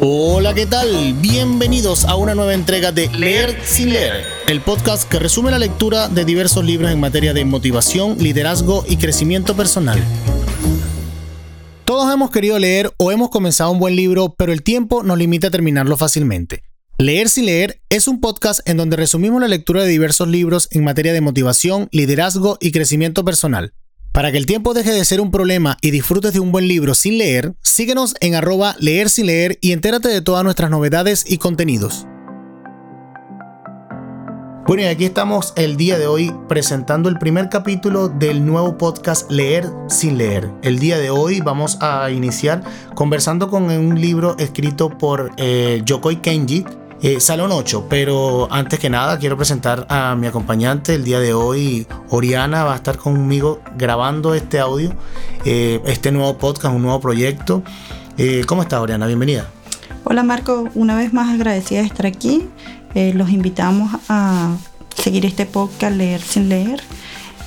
Hola, ¿qué tal? Bienvenidos a una nueva entrega de Leer sin leer, el podcast que resume la lectura de diversos libros en materia de motivación, liderazgo y crecimiento personal. Todos hemos querido leer o hemos comenzado un buen libro, pero el tiempo nos limita a terminarlo fácilmente. Leer sin leer es un podcast en donde resumimos la lectura de diversos libros en materia de motivación, liderazgo y crecimiento personal. Para que el tiempo deje de ser un problema y disfrutes de un buen libro sin leer, síguenos en arroba leer sin leer y entérate de todas nuestras novedades y contenidos. Bueno, y aquí estamos el día de hoy presentando el primer capítulo del nuevo podcast Leer sin leer. El día de hoy vamos a iniciar conversando con un libro escrito por eh, Yokoi Kenji, eh, Salón 8, pero antes que nada quiero presentar a mi acompañante el día de hoy. Oriana va a estar conmigo grabando este audio, eh, este nuevo podcast, un nuevo proyecto. Eh, ¿Cómo estás, Oriana? Bienvenida. Hola, Marco. Una vez más agradecida de estar aquí. los invitamos a seguir este podcast Leer sin leer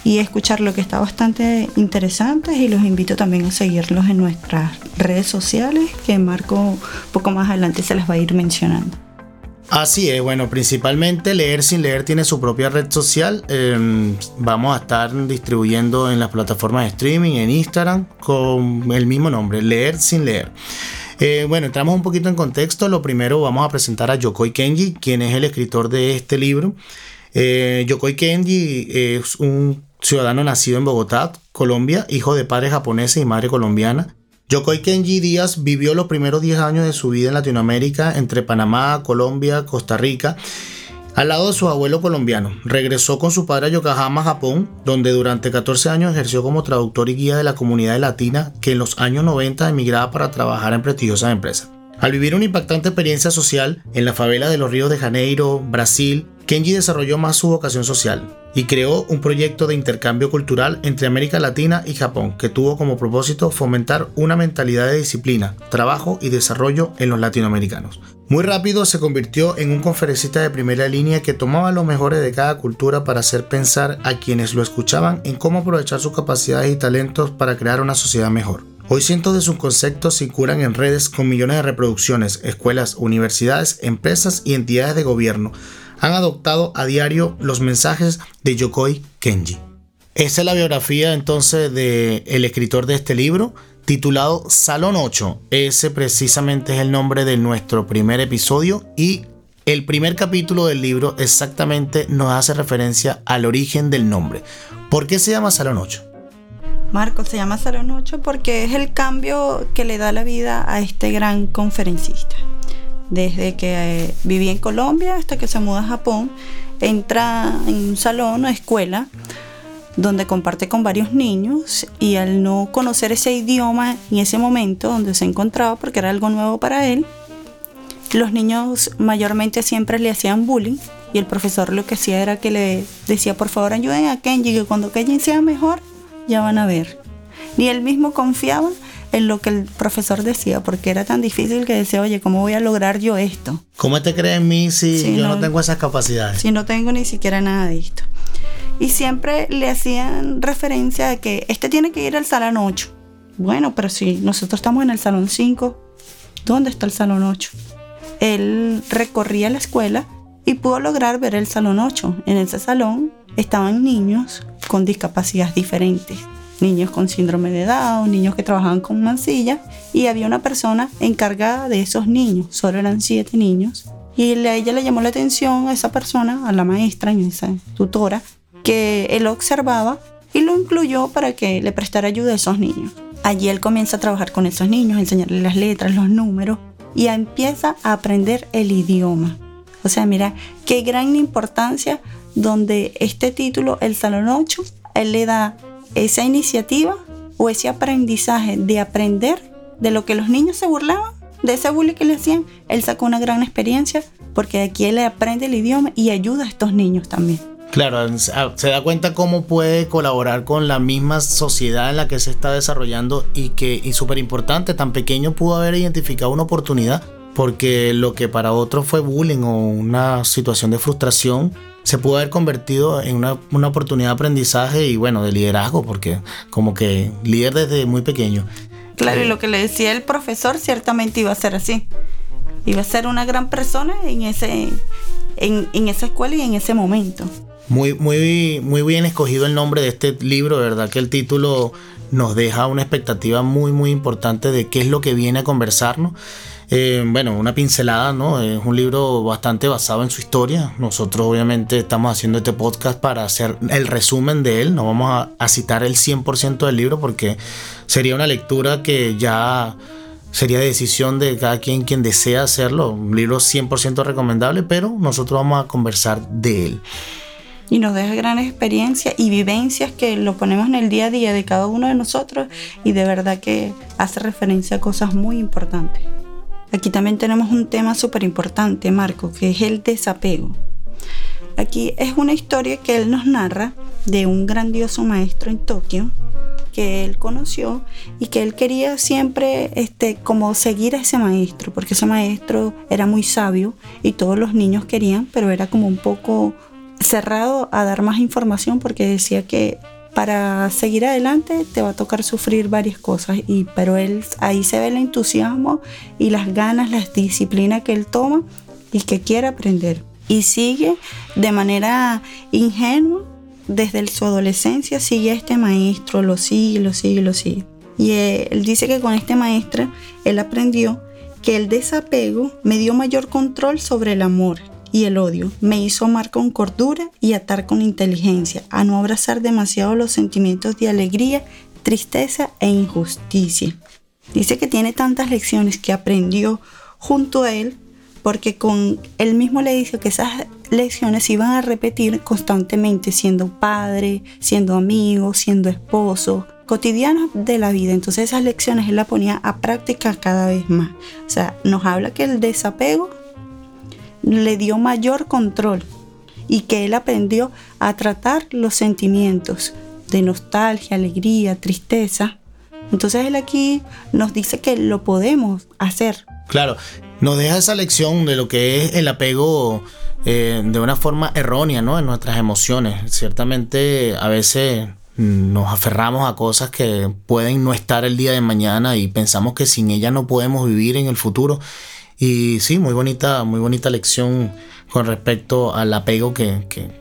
y escuchar lo que está bastante interesante y los invito también a seguirlos en nuestras redes sociales que Marco poco más adelante se las va a ir mencionando. Así es, bueno, principalmente Leer sin leer tiene su propia red social. Em, vamos a estar distribuyendo en las plataformas de streaming, en Instagram, con el mismo nombre, Leer sin leer. Eh, bueno, entramos un poquito en contexto. Lo primero vamos a presentar a Yokoi Kenji, quien es el escritor de este libro. Eh, Yokoi Kenji es un ciudadano nacido en Bogotá, Colombia, hijo de padre japonés y madre colombiana. Yokoi Kenji Díaz vivió los primeros 10 años de su vida en Latinoamérica, entre Panamá, Colombia, Costa Rica, al lado de su abuelo colombiano. Regresó con su padre a Yokohama, Japón, donde durante 14 años ejerció como traductor y guía de la comunidad latina que en los años 90 emigraba para trabajar en prestigiosas empresas. Al vivir una impactante experiencia social en la favela de los ríos de Janeiro, Brasil, Kenji desarrolló más su vocación social y creó un proyecto de intercambio cultural entre América Latina y Japón que tuvo como propósito fomentar una mentalidad de disciplina, trabajo y desarrollo en los latinoamericanos. Muy rápido se convirtió en un conferencista de primera línea que tomaba lo mejores de cada cultura para hacer pensar a quienes lo escuchaban en cómo aprovechar sus capacidades y talentos para crear una sociedad mejor. Hoy cientos de sus conceptos circulan en redes con millones de reproducciones, escuelas, universidades, empresas y entidades de gobierno han adoptado a diario los mensajes de Yokoi Kenji. Esa es la biografía entonces del el escritor de este libro, titulado Salón 8. Ese precisamente es el nombre de nuestro primer episodio y el primer capítulo del libro exactamente nos hace referencia al origen del nombre. ¿Por qué se llama Salón 8? Marco se llama Salón 8 porque es el cambio que le da la vida a este gran conferencista desde que eh, en Colombia hasta que se muda a Japón, entra en un salón o escuela donde comparte con varios niños y al no conocer ese idioma en ese momento donde se encontraba, porque era algo nuevo para él, los niños mayormente siempre le hacían bullying y el profesor lo que hacía era que le decía por favor ayuden a Kenji que cuando Kenji sea mejor ya van a ver. Ni él mismo confiaba en lo que el profesor decía, porque era tan difícil que decía, oye, ¿cómo voy a lograr yo esto? ¿Cómo te crees en mí si yo no, tengo esas capacidades? Si no tengo ni siquiera nada de esto. Y siempre le hacían referencia de que este tiene que ir al salón 8. Bueno, pero si nosotros estamos en el salón 5, ¿dónde está el salón 8? Él recorría la escuela y pudo lograr ver el salón 8. En ese salón estaban niños con discapacidades diferentes niños con síndrome de Down, niños que trabajaban con mancilla y había una persona encargada de esos niños, solo eran siete niños, y a ella le llamó la atención a esa persona, a la maestra, a esa tutora, que él observaba y lo incluyó para que le prestara ayuda a esos niños. Allí él comienza a trabajar con esos niños, enseñarles las letras, los números y empieza a aprender el idioma. O sea, mira, qué gran importancia donde este título, el Salón 8, él le da esa iniciativa o ese aprendizaje de aprender de lo que los niños se burlaban, de ese bullying que le hacían, él sacó una gran experiencia porque aquí él aprende el idioma y ayuda a estos niños también. Claro, ah, se da cuenta cómo puede colaborar con la misma sociedad en la que se está desarrollando y que, y súper importante, tan pequeño pudo haber identificado una oportunidad, porque lo que para otros fue bullying o una situación de frustración, se pudo haber convertido en una, una, oportunidad de aprendizaje y bueno, de liderazgo, porque como que líder desde muy pequeño. Claro, y eh, lo que le decía el profesor ciertamente iba a ser así. iba a ser una gran persona en, ese, en, en esa escuela y en ese momento. Muy, muy, muy bien escogido el nombre de este libro, de verdad que el título nos deja una expectativa muy, muy importante de qué es lo que viene a conversarnos. Eh, bueno, una pincelada, ¿no? Es un libro bastante basado en su historia. Nosotros obviamente estamos haciendo este podcast para hacer el resumen de él. No vamos a, a citar el 100% del libro porque sería una lectura que ya sería decisión de cada quien quien desea hacerlo. Un libro 100% recomendable, pero nosotros vamos a conversar de él y nos deja gran experiencia y vivencias que lo ponemos en el día a día de cada uno de nosotros y de verdad que hace referencia a cosas muy importantes. Aquí también tenemos un tema súper importante, Marco, que es el desapego. Aquí es una historia que él nos narra de un grandioso maestro en Tokio que él conoció y que él quería siempre este, como seguir a ese maestro, porque ese maestro era muy sabio y todos los niños querían, pero era como un poco cerrado a dar más información porque decía que para seguir adelante te va a tocar sufrir varias cosas y pero él ahí se ve el entusiasmo y las ganas, la disciplina que él toma y que quiere aprender y sigue de manera ingenua desde su adolescencia sigue a este maestro, lo sigue, lo sigue, lo sigue. Y eh, él dice que con este maestro él aprendió que el desapego me dio mayor control sobre el amor y el odio. Me hizo amar con cordura y atar con inteligencia, a no abrazar demasiado los sentimientos de alegría, tristeza e injusticia. Dice que tiene tantas lecciones que aprendió junto a él porque con él mismo le dice que esas lecciones se iban a repetir constantemente siendo padre, siendo amigo, siendo esposo, cotidianos de la vida. Entonces esas lecciones él las ponía a práctica cada vez más. O sea, nos habla que el desapego le dio mayor control y que él aprendió a tratar los sentimientos de nostalgia, alegría, tristeza. Entonces él aquí nos dice que lo podemos hacer. Claro, nos deja esa lección de lo que es el apego eh, de una forma errónea ¿no? en nuestras emociones. Ciertamente a veces nos aferramos a cosas que pueden no estar el día de mañana y pensamos que sin ellas no podemos vivir en el futuro y sí, muy bonita, muy bonita lección con respecto al apego que,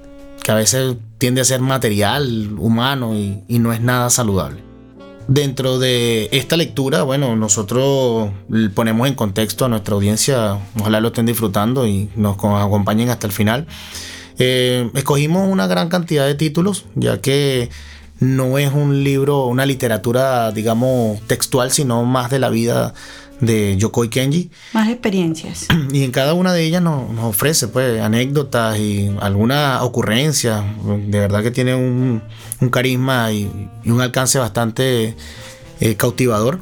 a veces tiende a ser material, humano y, no es nada saludable. Dentro de esta lectura, bueno, nosotros ponemos en contexto a nuestra audiencia, ojalá lo estén disfrutando y nos acompañen hasta el final. Eh, escogimos una gran cantidad de títulos, ya que no es un libro, una literatura, digamos, textual, sino más de la vida de Yokoi Kenji. Más experiencias. Y en cada una de ellas nos, ofrece pues anécdotas y alguna ocurrencia. De verdad que tiene un, carisma y, un alcance bastante eh, cautivador.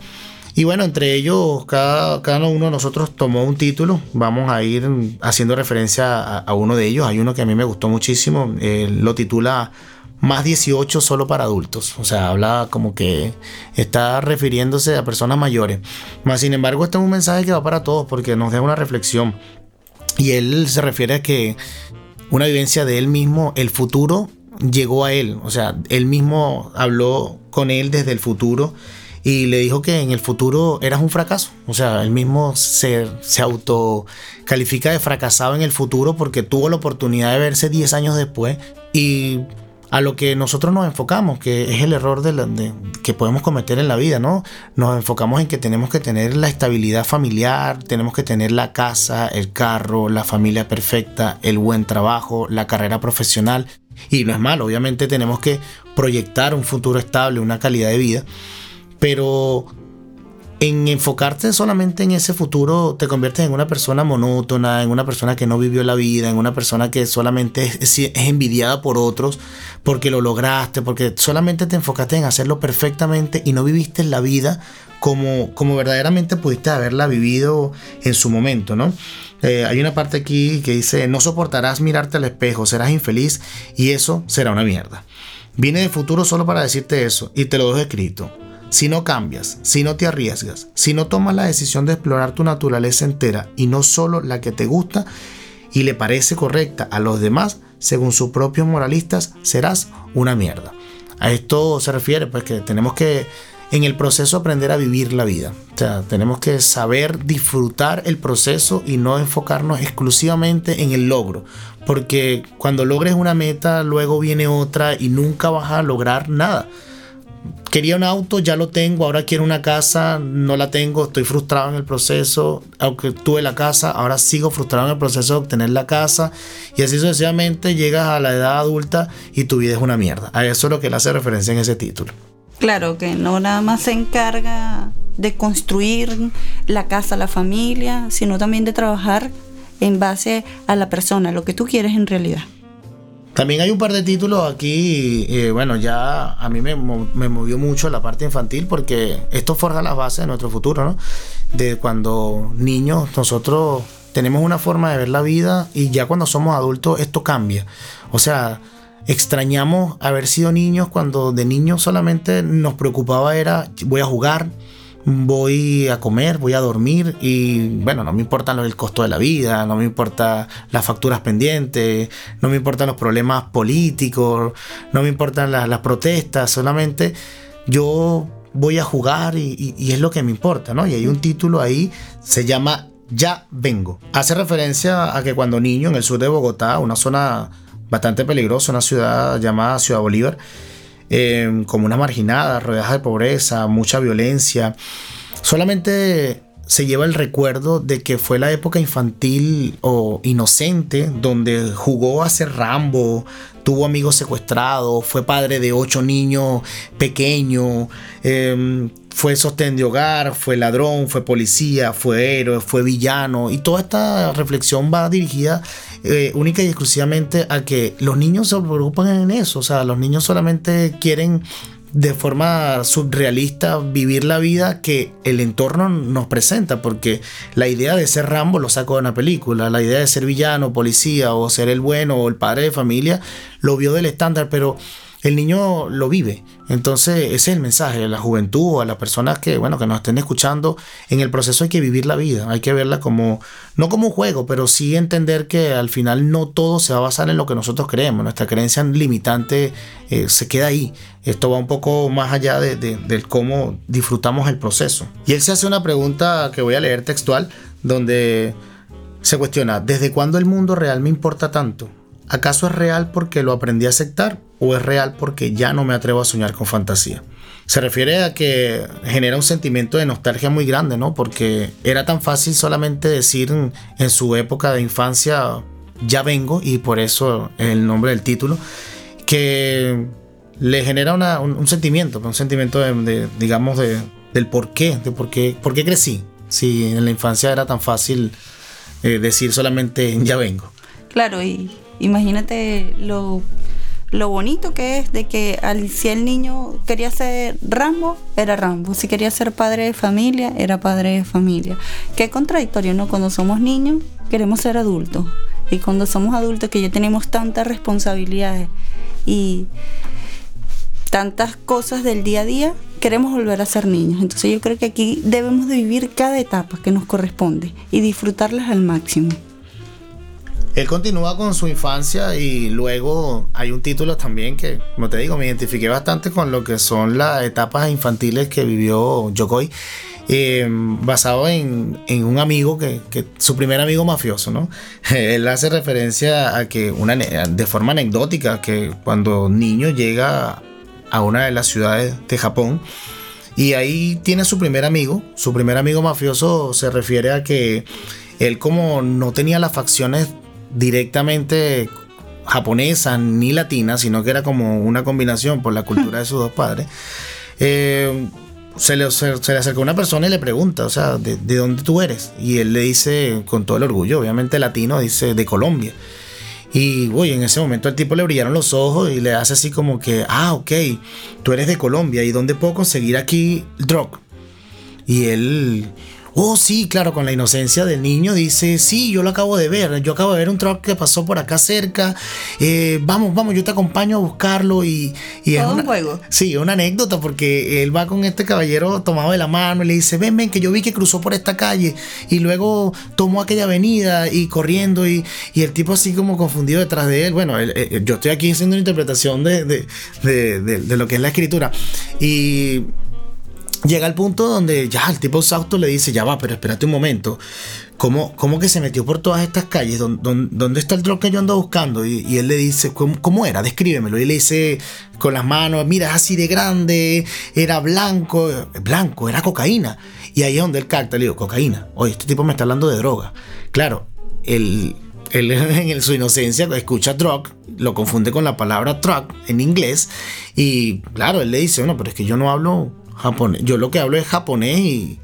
Y bueno, entre ellos, cada, cada, uno de nosotros tomó un título. Vamos a ir haciendo referencia a, uno de ellos. Hay uno que a mí me gustó muchísimo. lo titula más 18 solo para adultos. O sea, habla como que está refiriéndose a personas mayores. Más sin embargo, este es un mensaje que va para todos porque nos deja una reflexión. Y él se refiere a que una vivencia de él mismo, el futuro llegó a él. O sea, él mismo habló con él desde el futuro y le dijo que en el futuro eras un fracaso. O sea, él mismo se, se autocalifica de fracasado en el futuro porque tuvo la oportunidad de verse 10 años después y a lo que nosotros nos enfocamos, que es el error de, que podemos cometer en la vida, ¿no? Nos enfocamos en que tenemos que tener la estabilidad familiar, tenemos que tener la casa, el carro, la familia perfecta, el buen trabajo, la carrera profesional. Y no es malo, obviamente tenemos que proyectar un futuro estable, una calidad de vida, pero en enfocarte solamente en ese futuro te conviertes en una persona monótona, en una persona que no vivió la vida, en una persona que solamente es, envidiada por otros porque lo lograste, porque solamente te enfocaste en hacerlo perfectamente y no viviste la vida como, como verdaderamente pudiste haberla vivido en su momento, ¿no? Eh, hay una parte aquí que dice, no soportarás mirarte al espejo, serás infeliz y eso será una mierda. Vine de futuro solo para decirte eso y te lo dejo escrito. Si no cambias, si no te arriesgas, si no tomas la decisión de explorar tu naturaleza entera y no solo la que te gusta y le parece correcta a los demás, según sus propios moralistas, serás una mierda. A esto se refiere pues que tenemos que en el proceso aprender a vivir la vida. O sea, tenemos que saber disfrutar el proceso y no enfocarnos exclusivamente en el logro. Porque cuando logres una meta, luego viene otra y nunca vas a lograr nada quería un auto, ya lo tengo, ahora quiero una casa, no la tengo, estoy frustrado en el proceso, aunque tuve la casa, ahora sigo frustrado en el proceso de obtener la casa y así sucesivamente llegas a la edad adulta y tu vida es una mierda. A eso es lo que le hace referencia en ese título. Claro, que no nada más se encarga de construir la casa, la familia, sino también de trabajar en base a la persona, lo que tú quieres en realidad. También hay un par de títulos aquí, eh, bueno, ya a mí me, movió mucho la parte infantil porque esto forja las bases de nuestro futuro, ¿no? De cuando niños nosotros tenemos una forma de ver la vida y ya cuando somos adultos esto cambia. O sea, extrañamos haber sido niños cuando de niños solamente nos preocupaba era voy a jugar, voy a comer, voy a dormir y bueno, no me importa el costo de la vida, no me importa las facturas pendientes, no me importan los problemas políticos, no me importan las, protestas, solamente yo voy a jugar y, y, es lo que me importa, ¿no? Y hay un título ahí, se llama Ya vengo. Hace referencia a que cuando niño en el sur de Bogotá, una zona bastante peligrosa, una ciudad llamada Ciudad Bolívar, Em, como una marginada, rodeada de pobreza, mucha violencia. Solamente se lleva el recuerdo de que fue la época infantil o inocente donde jugó a ser Rambo, tuvo amigos secuestrados, fue padre de ocho niños pequeños, em, fue sostén de hogar, fue ladrón, fue policía, fue héroe, fue villano. Y toda esta reflexión va dirigida eh, única y exclusivamente a que los niños se preocupan en eso. O sea, los niños solamente quieren de forma surrealista vivir la vida que el entorno nos presenta, porque la idea de ser Rambo lo sacó de una película, la idea de ser villano, policía o ser el bueno o el padre de familia lo vio del estándar, pero el niño lo vive. Entonces, ese es el mensaje a la juventud, a las personas que, bueno, que nos estén escuchando. En el proceso hay que vivir la vida, hay que verla como, no como un juego, pero sí entender que al final no todo se va a basar en lo que nosotros creemos. Nuestra creencia limitante eh, se queda ahí. Esto va un poco más allá de, del cómo disfrutamos el proceso. Y él se hace una pregunta que voy a leer textual, donde se cuestiona, ¿desde cuándo el mundo real me importa tanto? ¿Acaso es real porque lo aprendí a aceptar o es real porque ya no me atrevo a soñar con fantasía? Se refiere a que genera un sentimiento de nostalgia muy grande, ¿no? Porque era tan fácil solamente decir en, su época de infancia, ya vengo, y por eso el nombre del título, que le genera un, sentimiento, un sentimiento de, digamos, de, del por qué, de por qué, por qué crecí, si en la infancia era tan fácil eh, decir solamente ya vengo. Claro, y Imagínate lo, bonito que es de que al, si el niño quería ser Rambo, era Rambo. Si quería ser padre de familia, era padre de familia. Qué contradictorio, ¿no? Cuando somos niños, queremos ser adultos. Y cuando somos adultos, que ya tenemos tantas responsabilidades y tantas cosas del día a día, queremos volver a ser niños. Entonces yo creo que aquí debemos de vivir cada etapa que nos corresponde y disfrutarlas al máximo. Él continúa con su infancia y luego hay un título también que, como te digo, me identifiqué bastante con lo que son las etapas infantiles que vivió Yokoi. Eh, basado en, un amigo que, su primer amigo mafioso, ¿no? Él hace referencia a que una de forma anecdótica que cuando niño llega a una de las ciudades de Japón y ahí tiene su primer amigo, su primer amigo mafioso se refiere a que él como no tenía las facciones directamente japonesa ni latina, sino que era como una combinación por la cultura de sus dos padres. Eh, se, le, se, le acercó una persona y le pregunta, o sea, ¿de, dónde tú eres? Y él le dice, con todo el orgullo, obviamente latino, dice, de Colombia. Y, uy, en ese momento el tipo le brillaron los ojos y le hace así como que, ah, ok, tú eres de Colombia, ¿y dónde puedo conseguir aquí drog? Y él Oh, sí, claro, con la inocencia del niño dice, sí, yo lo acabo de ver, yo acabo de ver un truck que pasó por acá cerca, eh, vamos, vamos, yo te acompaño a buscarlo y... y es un juego. Sí, una anécdota porque él va con este caballero tomado de la mano y le dice, ven, ven, que yo vi que cruzó por esta calle y luego tomó aquella avenida y corriendo y, el tipo así como confundido detrás de él. Bueno, yo estoy aquí haciendo una interpretación de, de, de, de lo que es la escritura y llega al punto donde ya el tipo exhausto le dice, ya va, pero espérate un momento. ¿Cómo, cómo que se metió por todas estas calles? ¿Dónde, está el drog que yo ando buscando? Y, él le dice, ¿cómo, era? Descríbemelo. Y le dice con las manos, mira, es así de grande, era blanco, blanco, era cocaína. Y ahí es donde él capta, le digo, cocaína. Oye, este tipo me está hablando de droga. Claro, él, él en su inocencia escucha drug, lo confunde con la palabra truck en inglés. Y claro, él le dice, bueno, pero es que yo no hablo japonés. Yo lo que hablo es japonés y,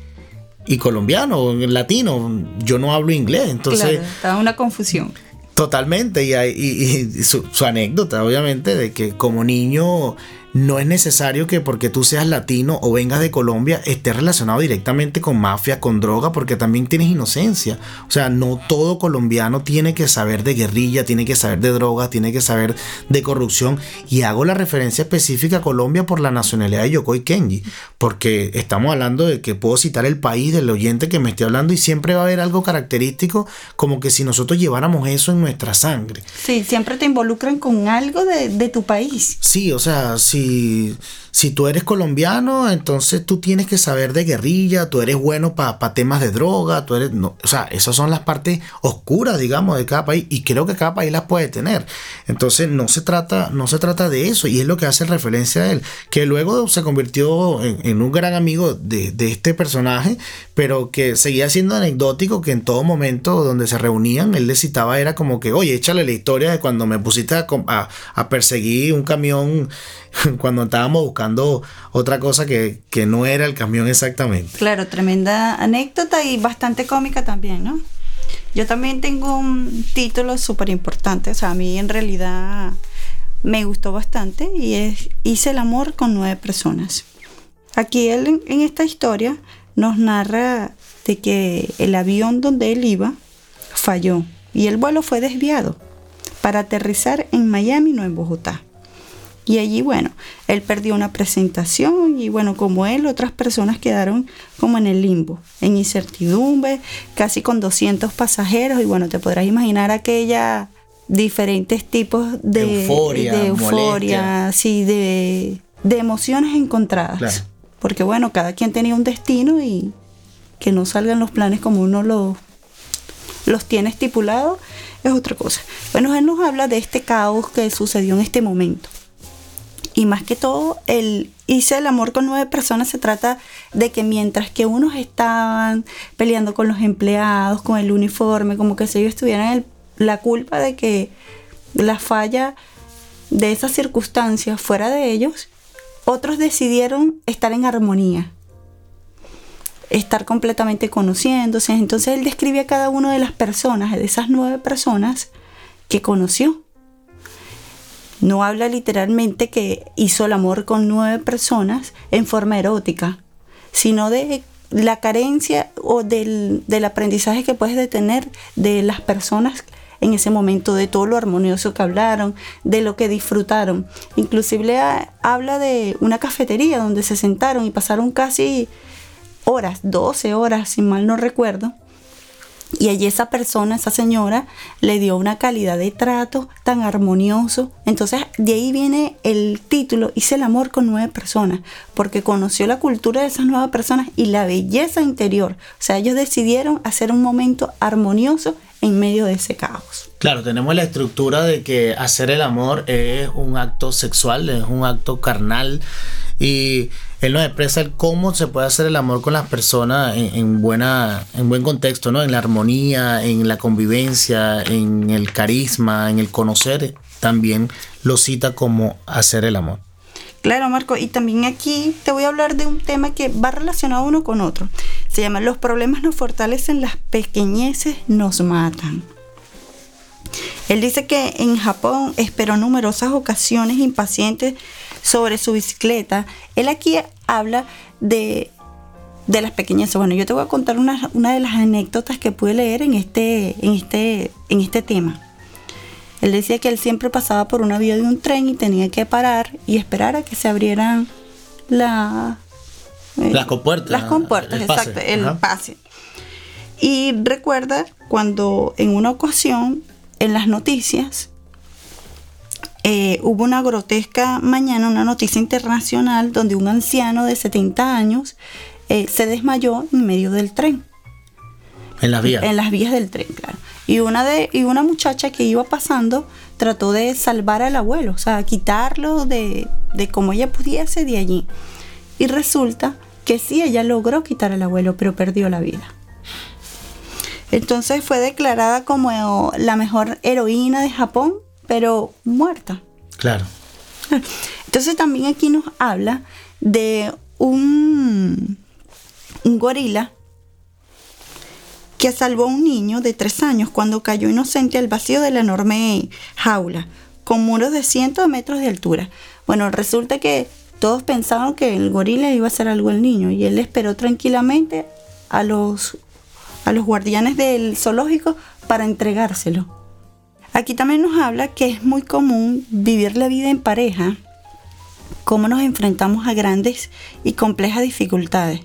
y colombiano, latino. Yo no hablo inglés. Entonces. Claro, está una confusión. Totalmente. Y, y, su, su, anécdota, obviamente, de que como niño no es necesario que porque tú seas latino o vengas de Colombia estés relacionado directamente con mafia, con droga, porque también tienes inocencia. O sea, no todo colombiano tiene que saber de guerrilla, tiene que saber de drogas, tiene que saber de corrupción. Y hago la referencia específica a Colombia por la nacionalidad de Yokoi Kenji, porque estamos hablando de que puedo citar el país del oyente que me esté hablando y siempre va a haber algo característico como que si nosotros lleváramos eso en nuestra sangre. Sí, siempre te involucran con algo de, de tu país. Sí, o sea, si y si, tú eres colombiano, entonces tú tienes que saber de guerrilla, tú eres bueno para temas de droga, tú eres, o sea, esas son las partes oscuras, digamos, de cada país y creo que cada país las puede tener. Entonces no se trata, no se trata de eso y es lo que hace referencia a él, que luego se convirtió en, un gran amigo de, de, este personaje, pero que seguía siendo anecdótico, que en todo momento donde se reunían, él le citaba, era como que, oye, échale la historia de cuando me pusiste a, a perseguir un camión cuando estábamos buscando otra cosa que, no era el camión exactamente. Claro, tremenda anécdota y bastante cómica también, ¿no? Yo también tengo un título súper importante, o sea, a mí en realidad me gustó bastante y es Hice el amor con nueve personas. Aquí él en esta historia nos narra de que el avión donde él iba falló y el vuelo fue desviado para aterrizar en Miami, no en Bogotá. Y allí, bueno, él perdió una presentación y bueno, como él, otras personas quedaron como en el limbo, en incertidumbre, casi con 200 pasajeros y bueno, te podrás imaginar aquella diferentes tipos de euforia, de, euforia sí, de, de, emociones encontradas. Porque bueno, cada quien tenía un destino y que no salgan los planes como uno los, los tiene estipulados es otra cosa. Bueno, él nos habla de este caos que sucedió en este momento y más que todo, el hice el amor con nueve personas se trata de que mientras que unos estaban peleando con los empleados, con el uniforme, como que si ellos tuvieran la culpa de que la falla de esas circunstancias fuera de ellos, otros decidieron estar en armonía, estar completamente conociéndose. Entonces él describe a cada una de las personas, de esas nueve personas que conoció no habla literalmente que hizo el amor con nueve personas en forma erótica, sino de la carencia o del, aprendizaje que puedes tener de las personas en ese momento, de todo lo armonioso que hablaron, de lo que disfrutaron. Inclusive habla de una cafetería donde se sentaron y pasaron casi horas, 12 horas, si mal no recuerdo, y allí esa persona, esa señora, le dio una calidad de trato tan armonioso. Entonces de ahí viene el título, hice el amor con nueve personas, porque conoció la cultura de esas nueve personas y la belleza interior. O sea, ellos decidieron hacer un momento armonioso en medio de ese caos. Claro, tenemos la estructura de que hacer el amor es un acto sexual, es un acto carnal y él nos expresa el cómo se puede hacer el amor con las personas en, buena, en buen contexto, ¿no? En la armonía, en la convivencia, en el carisma, en el conocer, también lo cita como hacer el amor. Claro, Marco, y también aquí te voy a hablar de un tema que va relacionado uno con otro. Se llama Los problemas nos fortalecen, las pequeñeces nos matan. Él dice que en Japón esperó numerosas ocasiones impacientes sobre su bicicleta. Él aquí habla de, de las pequeñas. Bueno, yo te voy a contar una, de las anécdotas que pude leer en este, en, este, en este tema. Él decía que él siempre pasaba por una vía de un tren y tenía que parar y esperar a que se abrieran la, las compuertas. Las compuertas, exacto, el pase. Y recuerda cuando en una ocasión en las noticias eh, hubo una grotesca mañana, una noticia internacional donde un anciano de 70 años eh, se desmayó en medio del tren. En las vías. En las vías del tren, claro. Y una, de, y una muchacha que iba pasando trató de salvar al abuelo, o sea, quitarlo de, de como ella pudiese de allí. Y resulta que sí, ella logró quitar al abuelo, pero perdió la vida. Entonces fue declarada como la mejor heroína de Japón, pero muerta. Claro. Entonces también aquí nos habla de un, un gorila que salvó a un niño de tres años cuando cayó inocente al vacío de la enorme jaula, con muros de cientos de metros de altura. Bueno, resulta que todos pensaban que el gorila iba a hacer algo al niño y él esperó tranquilamente a los, a los guardianes del zoológico para entregárselo. Aquí también nos habla que es muy común vivir la vida en pareja, cómo nos enfrentamos a grandes y complejas dificultades.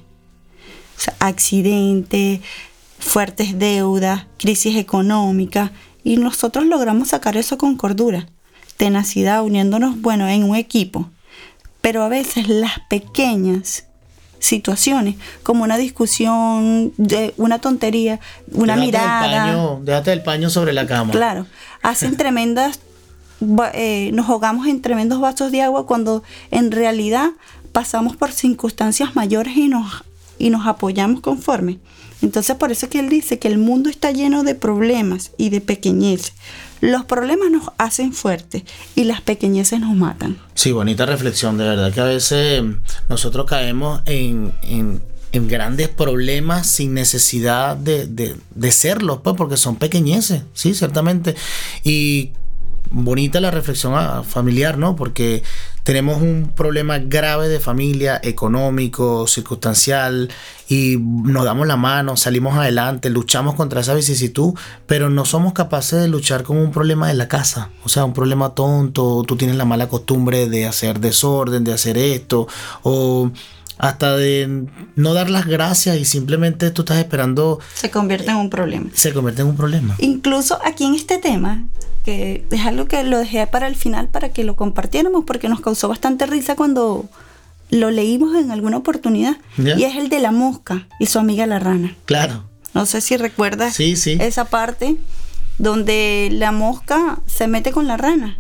accidentes, fuertes deudas, crisis económica, y nosotros logramos sacar eso con cordura, tenacidad, uniéndonos, bueno, en un equipo. Pero a veces las pequeñas situaciones, como una discusión, de una tontería, una mirada. déjate el paño sobre la cama. Claro, hacen tremendas, eh, nos ahogamos en tremendos vasos de agua cuando en realidad pasamos por circunstancias mayores y nos, y nos apoyamos conforme. Entonces por eso es que él dice que el mundo está lleno de problemas y de pequeñeces. Los problemas nos hacen fuertes y las pequeñeces nos matan. Sí, bonita reflexión, de verdad que a veces nosotros caemos en, grandes problemas sin necesidad de, de, de serlos, pues porque son pequeñeces, sí, ciertamente. Y bonita la reflexión ah, familiar, ¿no? Porque tenemos un problema grave de familia, económico, circunstancial, y nos damos la mano, salimos adelante, luchamos contra esa vicisitud, pero no somos capaces de luchar con un problema de la casa. O sea, un problema tonto, tú tienes la mala costumbre de hacer desorden, de hacer esto, o hasta de no dar las gracias y simplemente tú estás esperando... Se convierte en un problema. Se convierte en un problema. Incluso aquí en este tema, que es algo que lo dejé para el final para que lo compartiéramos porque nos causó bastante risa cuando lo leímos en alguna oportunidad. Y es el de la mosca y su amiga la rana. Claro. No sé si recuerdas esa parte donde la mosca se mete con la rana.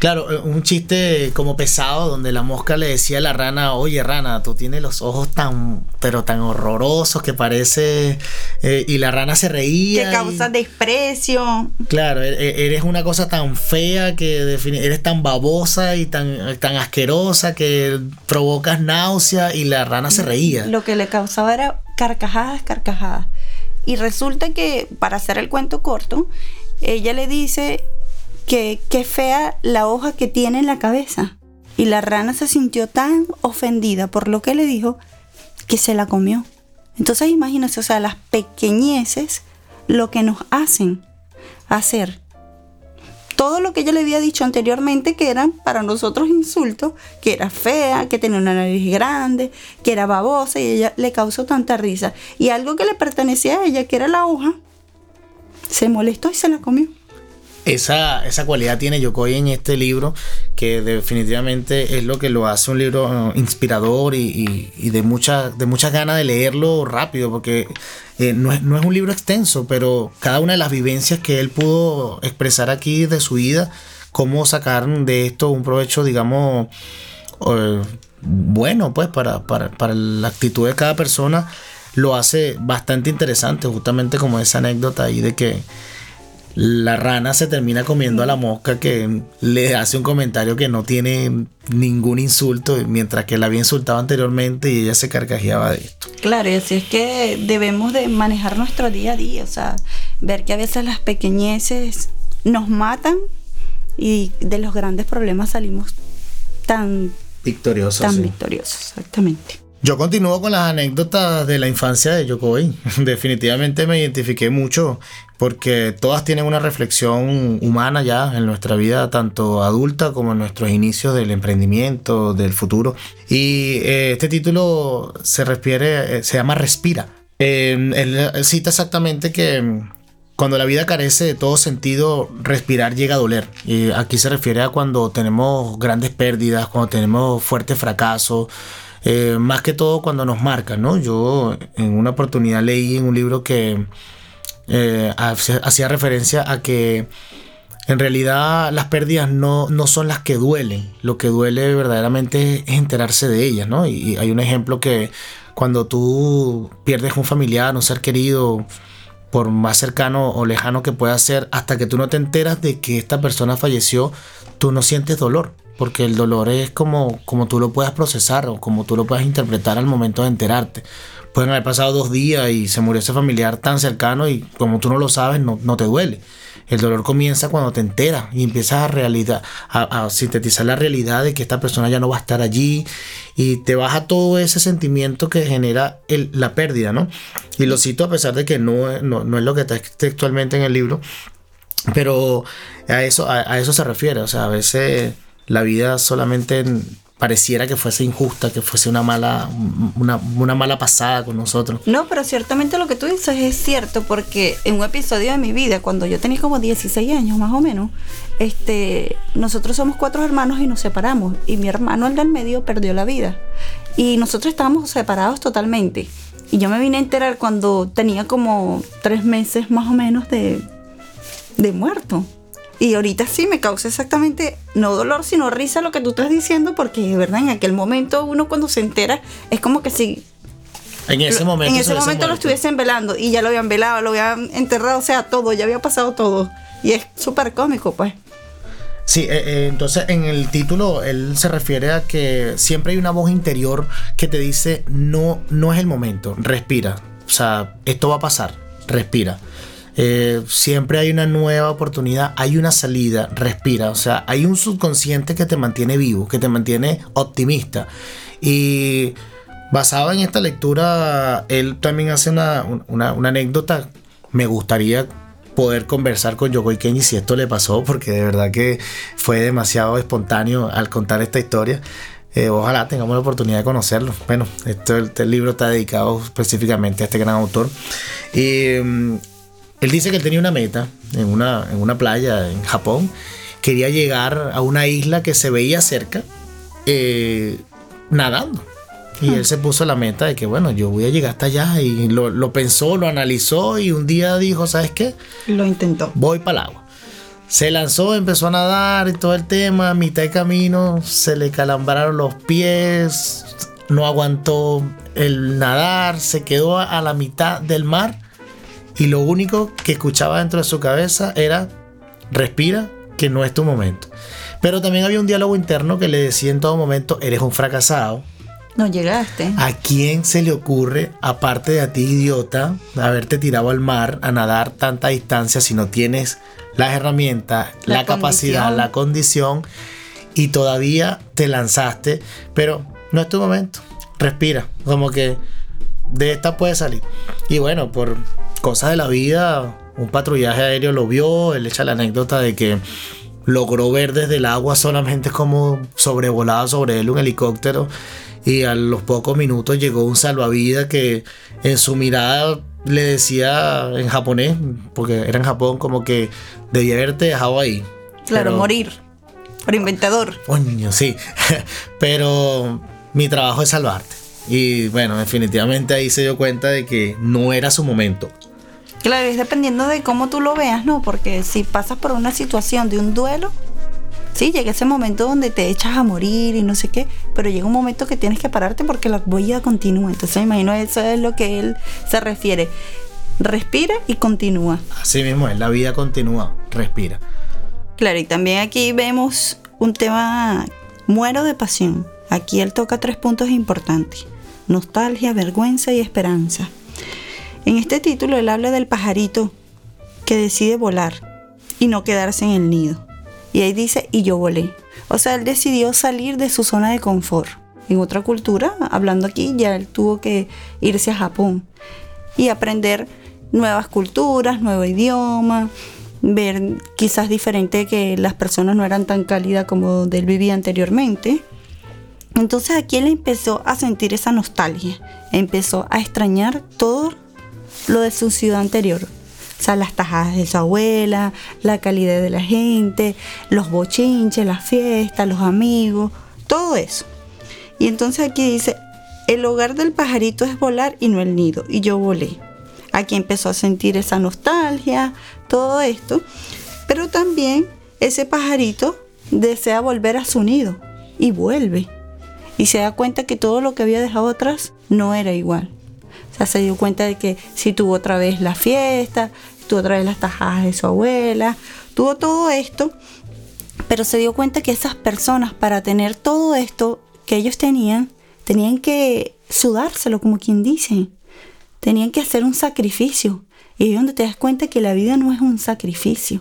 Claro, eh, un chiste como pesado donde la mosca le decía a la rana, oye rana, tú tienes los ojos tan, pero tan horrorosos que parece... Eh, y la rana se reía. Que causa desprecio. Claro, e, e, eres una cosa tan fea que eres tan babosa y tan, tan asquerosa que provocas náusea y la rana se reía. Lo que le causaba era carcajadas, carcajadas. Y resulta que, para hacer el cuento corto, ella le dice, que fea la hoja que tiene en la cabeza. Y la rana se sintió tan ofendida por lo que le dijo que se la comió. Entonces imagínense, o sea, las pequeñeces lo que nos hacen hacer. Todo lo que ella le había dicho anteriormente que eran para nosotros insultos, que era fea, que tenía una nariz grande, que era babosa y ella le causó tanta risa. Y algo que le pertenecía a ella, que era la hoja, se molestó y se la comió. Esa, esa cualidad tiene Yokoi en este libro, que definitivamente es lo que lo hace un libro uh, inspirador y, de, mucha, de muchas ganas de leerlo rápido, porque eh, no, es, un libro extenso, pero cada una de las vivencias que él pudo expresar aquí de su vida, cómo sacar de esto un provecho, digamos, uh, bueno, pues para, para, para la actitud de cada persona, lo hace bastante interesante, justamente como esa anécdota ahí de que la rana se termina comiendo a la mosca que le hace un comentario que no tiene ningún insulto, mientras que la había insultado anteriormente y ella se carcajeaba de esto. Claro, y así es que debemos de manejar nuestro día a día, o sea, ver que a veces las pequeñeces nos matan y de los grandes problemas salimos tan victoriosos. Tan victoriosos, exactamente. Yo continúo con las anécdotas de la infancia de Yokoi. Definitivamente me identifiqué mucho porque todas tienen una reflexión humana ya en nuestra vida, tanto adulta como en nuestros inicios del emprendimiento, del futuro. Y eh, este título se refiere, eh, se llama Respira. él cita exactamente que cuando la vida carece de todo sentido, respirar llega a doler. Y aquí se refiere a cuando tenemos grandes pérdidas, cuando tenemos fuertes fracasos, eh, más que todo cuando nos marcan, ¿no? Yo en una oportunidad leí en un libro que eh, hacía referencia a que en realidad las pérdidas no, no, son las que duelen, lo que duele verdaderamente es enterarse de ellas, ¿no? Y, y hay un ejemplo que cuando tú pierdes un familiar, un ser querido, por más cercano o lejano que pueda ser, hasta que tú no te enteras de que esta persona falleció, tú no sientes dolor, porque el dolor es como, como tú lo puedas procesar o como tú lo puedas interpretar al momento de enterarte. Pueden haber pasado dos días y se murió ese familiar tan cercano y como tú no lo sabes, no, no te duele. El dolor comienza cuando te enteras y empiezas a, realidad, a, sintetizar la realidad de que esta persona ya no va a estar allí y te baja todo ese sentimiento que genera la pérdida, ¿no? Y lo cito a pesar de que no, no, es lo que está textualmente en el libro, pero a eso, a, eso se refiere, o sea, a veces la vida solamente pareciera que fuese injusta, que fuese una mala, una, mala pasada con nosotros. No, pero ciertamente lo que tú dices es cierto, porque en un episodio de mi vida, cuando yo tenía como 16 años más o menos, este, nosotros somos cuatro hermanos y nos separamos, y mi hermano, el del medio, perdió la vida. Y nosotros estábamos separados totalmente. Y yo me vine a enterar cuando tenía como tres meses más o menos de, de muerto. Y ahorita sí me causa exactamente, no dolor, sino risa lo que tú estás diciendo, porque de verdad en aquel momento uno cuando se entera es como que si... En ese momento, en ese momento lo estuviesen velando y ya lo habían velado, lo habían enterrado, o sea, todo, ya había pasado todo. Y es súper cómico, pues. Sí, eh, eh, entonces en el título él se refiere a que siempre hay una voz interior que te dice, no, no es el momento, respira. O sea, esto va a pasar, respira. Eh, siempre hay una nueva oportunidad, hay una salida, respira, o sea, hay un subconsciente que te mantiene vivo, que te mantiene optimista. Y basado en esta lectura, él también hace una, anécdota, me gustaría poder conversar con Yoko Kenji si esto le pasó, porque de verdad que fue demasiado espontáneo al contar esta historia. Eh, ojalá tengamos la oportunidad de conocerlo. Bueno, esto, este libro está dedicado específicamente a este gran autor. Y mm, él dice que él tenía una meta en una, en una playa en Japón. Quería llegar a una isla que se veía cerca eh, nadando. Y él se puso la meta de que, bueno, yo voy a llegar hasta allá. Y lo, pensó, lo analizó y un día dijo, ¿sabes qué? Lo intentó. Voy para el agua. Se lanzó, empezó a nadar y todo el tema. A mitad de camino se le calambraron los pies. No aguantó el nadar. Se quedó a la mitad del mar y lo único que escuchaba dentro de su cabeza era, respira, que no es tu momento. Pero también había un diálogo interno que le decía en todo momento, eres un fracasado. No llegaste. ¿A quién se le ocurre, aparte de a ti, idiota, haberte tirado al mar a nadar tanta distancia si no tienes las herramientas, la, capacidad, la condición y todavía te lanzaste? Pero no es tu momento. Respira. Como que de esta puede salir. Y bueno, por cosas de la vida, un patrullaje aéreo lo vio, él echa la anécdota de que logró ver desde el agua solamente como sobrevolaba sobre él un helicóptero y a los pocos minutos llegó un salvavidas que en su mirada le decía en japonés, porque era en Japón, como que debía haberte dejado ahí. Claro, morir. Por inventador. Coño, sí. Pero mi trabajo es salvarte. Y bueno, definitivamente ahí se dio cuenta de que no era su momento. Claro, es dependiendo de cómo tú lo veas, ¿no? Porque si pasas por una situación de un duelo, sí, llega ese momento donde te echas a morir y no sé qué, pero llega un momento que tienes que pararte porque la vida continúa. Entonces me imagino eso es lo que él se refiere. Respira y continúa. Así mismo es, la vida continúa, respira. Claro, y también aquí vemos un tema, muero de pasión. Aquí él toca tres puntos importantes. Nostalgia, vergüenza y esperanza. En este título él habla del pajarito que decide volar y no quedarse en el nido. Y ahí dice, y yo volé. O sea, él decidió salir de su zona de confort. En otra cultura, hablando aquí, ya él tuvo que irse a Japón y aprender nuevas culturas, nuevo idioma, ver quizás diferente que las personas no eran tan cálidas como donde él vivía anteriormente. Entonces aquí él empezó a sentir esa nostalgia, empezó a extrañar todo lo de su ciudad anterior. O sea, las tajadas de su abuela, la calidad de la gente, los bochinches, las fiestas, los amigos, todo eso. Y entonces aquí dice, el hogar del pajarito es volar y no el nido. Y yo volé. Aquí empezó a sentir esa nostalgia, todo esto. Pero también ese pajarito desea volver a su nido y vuelve. Y se da cuenta que todo lo que había dejado atrás no era igual. Sea, se dio cuenta de que si tuvo otra vez la fiesta, tuvo otra vez las tajadas de su abuela, tuvo todo esto, pero se dio cuenta que esas personas para tener todo esto que ellos tenían, tenían que sudárselo, como quien dice. Tenían que hacer un sacrificio. Y es donde te das cuenta que la vida no es un sacrificio.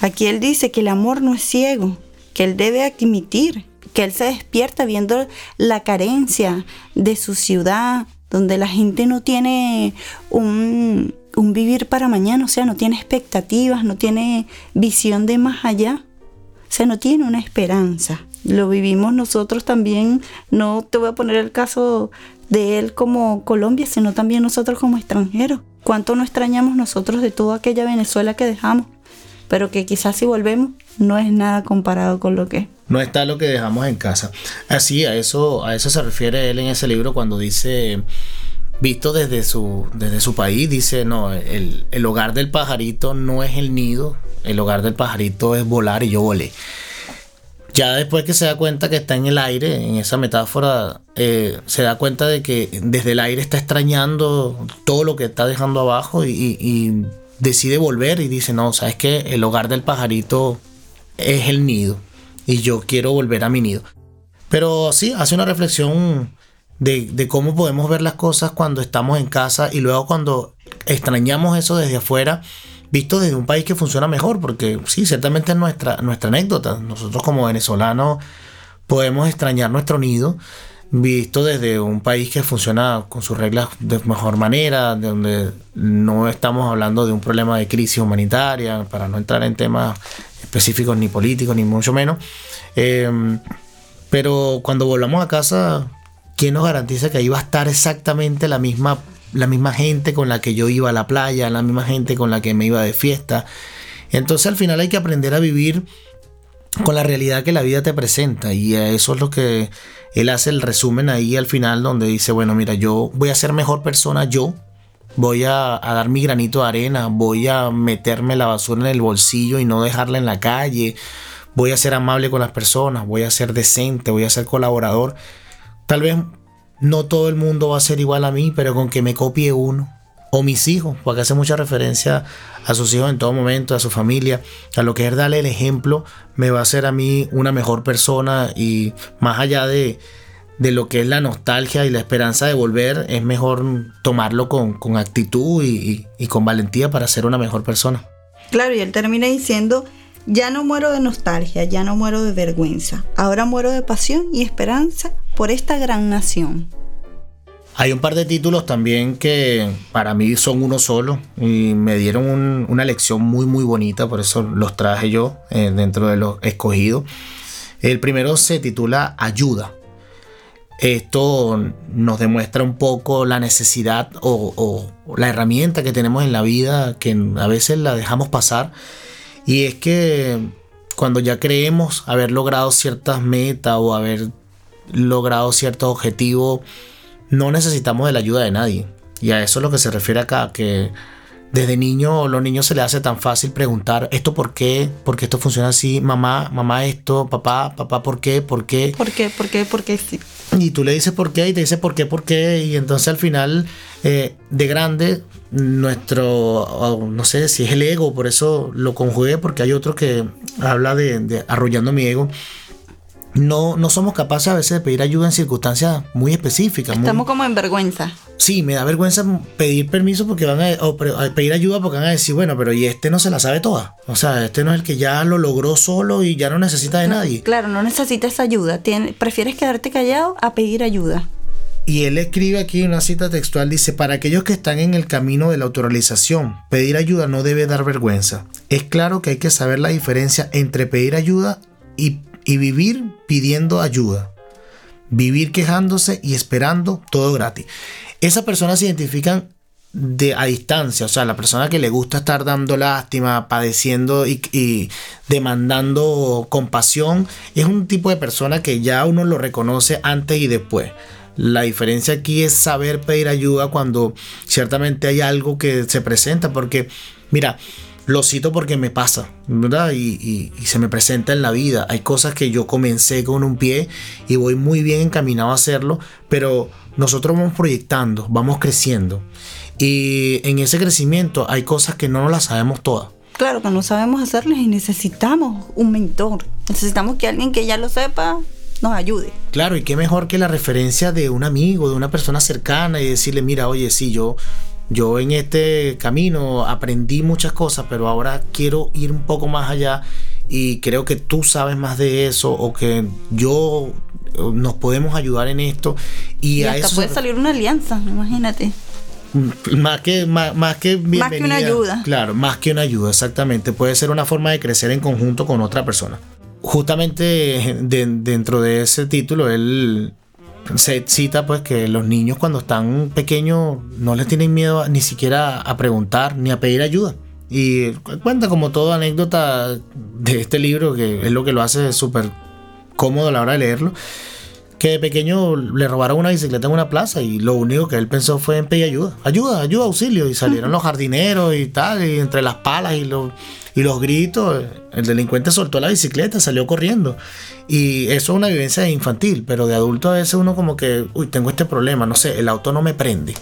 Aquí él dice que el amor no es ciego, que él debe admitir, que él se despierta viendo la carencia de su ciudad, donde la gente no tiene un, un vivir para mañana, o sea, no tiene expectativas, no tiene visión de más allá, o sea, no tiene una esperanza. Lo vivimos nosotros también, no te voy a poner el caso de él como Colombia, sino también nosotros como extranjeros. ¿Cuánto no extrañamos nosotros de toda aquella Venezuela que dejamos? Pero que quizás si volvemos no es nada comparado con lo que No está lo que dejamos en casa. Así, a eso, a eso se refiere él en ese libro cuando dice, visto desde su, desde su país, dice, no, el, el hogar del pajarito no es el nido, el hogar del pajarito es volar y yo volé. Ya después que se da cuenta que está en el aire, en esa metáfora, eh, se da cuenta de que desde el aire está extrañando todo lo que está dejando abajo y, y decide volver y dice, no, sabes que el hogar del pajarito es el nido y yo quiero volver a mi nido. Pero sí, hace una reflexión de, cómo podemos ver las cosas cuando estamos en casa y luego cuando extrañamos eso desde afuera, visto desde un país que funciona mejor, porque sí, ciertamente es nuestra, nuestra anécdota. Nosotros como venezolanos podemos extrañar nuestro nido, visto desde un país que funciona con sus reglas de mejor manera, de donde no estamos hablando de un problema de crisis humanitaria, para no entrar en temas específicos ni políticos, ni mucho menos. Eh, pero cuando volvamos a casa, ¿quién nos garantiza que ahí va a estar exactamente la misma, la misma gente con la que yo iba a la playa, la misma gente con la que me iba de fiesta? Entonces al final hay que aprender a vivir con la realidad que la vida te presenta y eso es lo que él hace el resumen ahí al final donde dice, bueno, mira, yo voy a ser mejor persona yo, voy a, a, dar mi granito de arena, voy a meterme la basura en el bolsillo y no dejarla en la calle, voy a ser amable con las personas, voy a ser decente, voy a ser colaborador. Tal vez no todo el mundo va a ser igual a mí, pero con que me copie uno, o mis hijos, porque hace mucha referencia a sus hijos en todo momento, a su familia, a lo que es darle el ejemplo, me va a hacer a mí una mejor persona y más allá de, de lo que es la nostalgia y la esperanza de volver, es mejor tomarlo con, con actitud y, y, y, con valentía para ser una mejor persona. Claro, y él termina diciendo, ya no muero de nostalgia, ya no muero de vergüenza, ahora muero de pasión y esperanza por esta gran nación. Hay un par de títulos también que para mí son uno solo y me dieron un, una lección muy muy bonita, por eso los traje yo eh, dentro de los escogidos. El primero se titula Ayuda. Esto nos demuestra un poco la necesidad o, o, la herramienta que tenemos en la vida que a veces la dejamos pasar. Y es que cuando ya creemos haber logrado ciertas metas o haber logrado ciertos objetivos, no necesitamos de la ayuda de nadie. Y a eso es lo que se refiere acá, que desde niño a los niños se les hace tan fácil preguntar esto por qué, por qué esto funciona así, mamá, mamá esto, papá, papá, ¿por qué? ¿Por qué? ¿Por qué? ¿Por qué? ¿Por qué? Sí. Y tú le dices por qué y te dice por qué, por qué. Y entonces al final, eh, de grande, nuestro, no sé si es el ego, por eso lo conjugué, porque hay otro que habla de, de arrollando mi ego no, no somos capaces a veces de pedir ayuda en circunstancias muy específicas. Estamos muy... como en vergüenza. Sí, me da vergüenza pedir permiso porque van a, o pedir ayuda porque van a decir, bueno, pero y este no se la sabe toda. O sea, este no es el que ya lo logró solo y ya no necesita de nadie. Claro, no necesitas ayuda. Tien, prefieres quedarte callado a pedir ayuda. Y él escribe aquí una cita textual, dice, para aquellos que están en el camino de la autorrealización, pedir ayuda no debe dar vergüenza. Es claro que hay que saber la diferencia entre pedir ayuda y y vivir pidiendo ayuda. Vivir quejándose y esperando todo gratis. Esas personas se identifican de a distancia, o sea, la persona que le gusta estar dando lástima, padeciendo y, y, demandando compasión, es un tipo de persona que ya uno lo reconoce antes y después. La diferencia aquí es saber pedir ayuda cuando ciertamente hay algo que se presenta, porque, mira, lo cito porque me pasa, ¿verdad? Y, y, se me presenta en la vida. Hay cosas que yo comencé con un pie y voy muy bien encaminado a hacerlo, pero nosotros vamos proyectando, vamos creciendo. Y en ese crecimiento hay cosas que no nos las sabemos todas. Claro que no sabemos hacerlas y necesitamos un mentor. Necesitamos que alguien que ya lo sepa nos ayude. Claro, y qué mejor que la referencia de un amigo, de una persona cercana y decirle, mira, oye, sí, yo, yo en este camino aprendí muchas cosas, pero ahora quiero ir un poco más allá y creo que tú sabes más de eso o que yo nos podemos ayudar en esto y, a hasta puede salir una alianza, imagínate. Más que, más, que Más que una ayuda. Claro, más que una ayuda, exactamente. Puede ser una forma de crecer en conjunto con otra persona. Justamente dentro de ese título, él se cita pues que los niños cuando están pequeños no les tienen miedo ni siquiera a preguntar ni a pedir ayuda. Y cuenta como toda anécdota de este libro, que es lo que lo hace súper cómodo a la hora de leerlo que de pequeño le robaron una bicicleta en una plaza y lo único que él pensó fue en pedir ayuda. Ayuda, ayuda, auxilio. Y salieron los jardineros y tal, y entre las palas y los, y los gritos, el delincuente soltó la bicicleta, salió corriendo. Y eso es una vivencia infantil, pero de adulto a veces uno como que, uy, tengo este problema, no sé, el auto no me prende.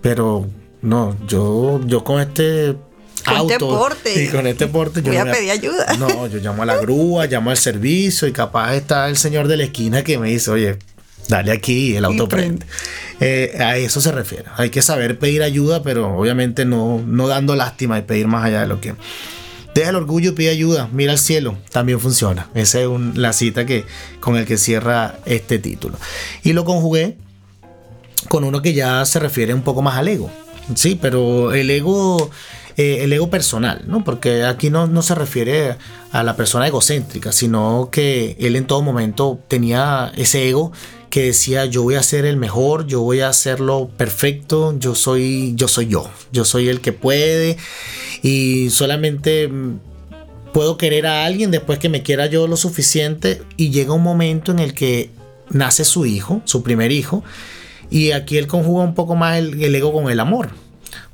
Pero no, yo, yo con este con este porte. Y con este porte yo voy a pedir ayuda. No, yo llamo a la grúa, llamo al servicio y capaz está el señor de la esquina que me dice, oye, dale aquí el auto prende. Eh, a eso se refiere. Hay que saber pedir ayuda, pero obviamente no, no dando lástima y pedir más allá de lo que. Deja el orgullo pide ayuda. Mira al cielo. También funciona. Esa es la cita que, con el que cierra este título. Y lo conjugué con uno que ya se refiere un poco más al ego. Sí, pero el ego eh, el ego personal, ¿no? Porque aquí no, no se refiere a la persona egocéntrica, sino que él en todo momento tenía ese ego que decía yo voy a ser el mejor, yo voy a hacerlo perfecto, yo soy yo soy yo, yo soy el que puede y solamente mm, puedo querer a alguien después que me quiera yo lo suficiente y llega un momento en el que nace su hijo, su primer hijo y aquí él conjuga un poco más el, el ego con el amor,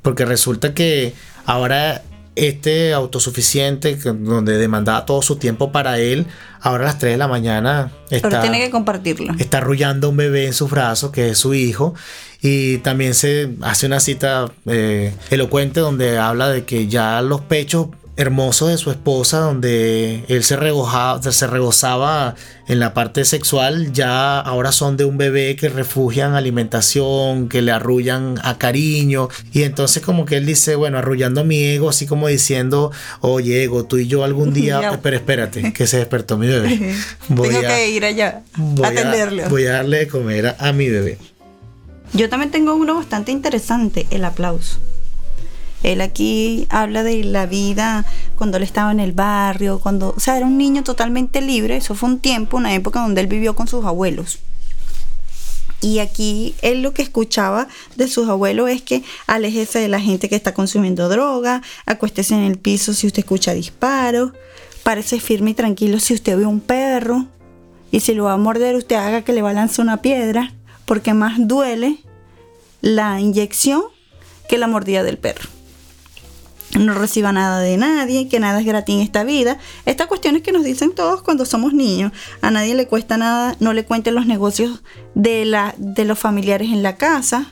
porque resulta que Ahora este autosuficiente, donde demandaba todo su tiempo para él, ahora a las 3 de la mañana está, Pero tiene que compartirlo. Está arrullando un bebé en sus brazos, que es su hijo, y también se hace una cita eh, elocuente donde habla de que ya los pechos hermoso de su esposa, donde él se, se regozaba en la parte sexual, ya ahora son de un bebé que refugian alimentación, que le arrullan a cariño. Y entonces como que él dice, bueno, arrullando mi ego, así como diciendo, oye, ego, tú y yo algún día, pero espérate, que se despertó mi bebé. Voy tengo que ir allá a atenderlo. voy a darle de comer a mi bebé. Yo también tengo uno bastante interesante, el aplauso. Él aquí habla de la vida cuando él estaba en el barrio, cuando, o sea, era un niño totalmente libre. Eso fue un tiempo, una época donde él vivió con sus abuelos. Y aquí él lo que escuchaba de sus abuelos es que aléjese de la gente que está consumiendo droga, acuéstese en el piso si usted escucha disparos, parece firme y tranquilo si usted ve un perro, y si lo va a morder usted haga que le lanzar una piedra, porque más duele la inyección que la mordida del perro no reciba nada de nadie, que nada es gratis en esta vida. Estas cuestiones que nos dicen todos cuando somos niños. A nadie le cuesta nada, no le cuenten los negocios de, la, de los familiares en la casa.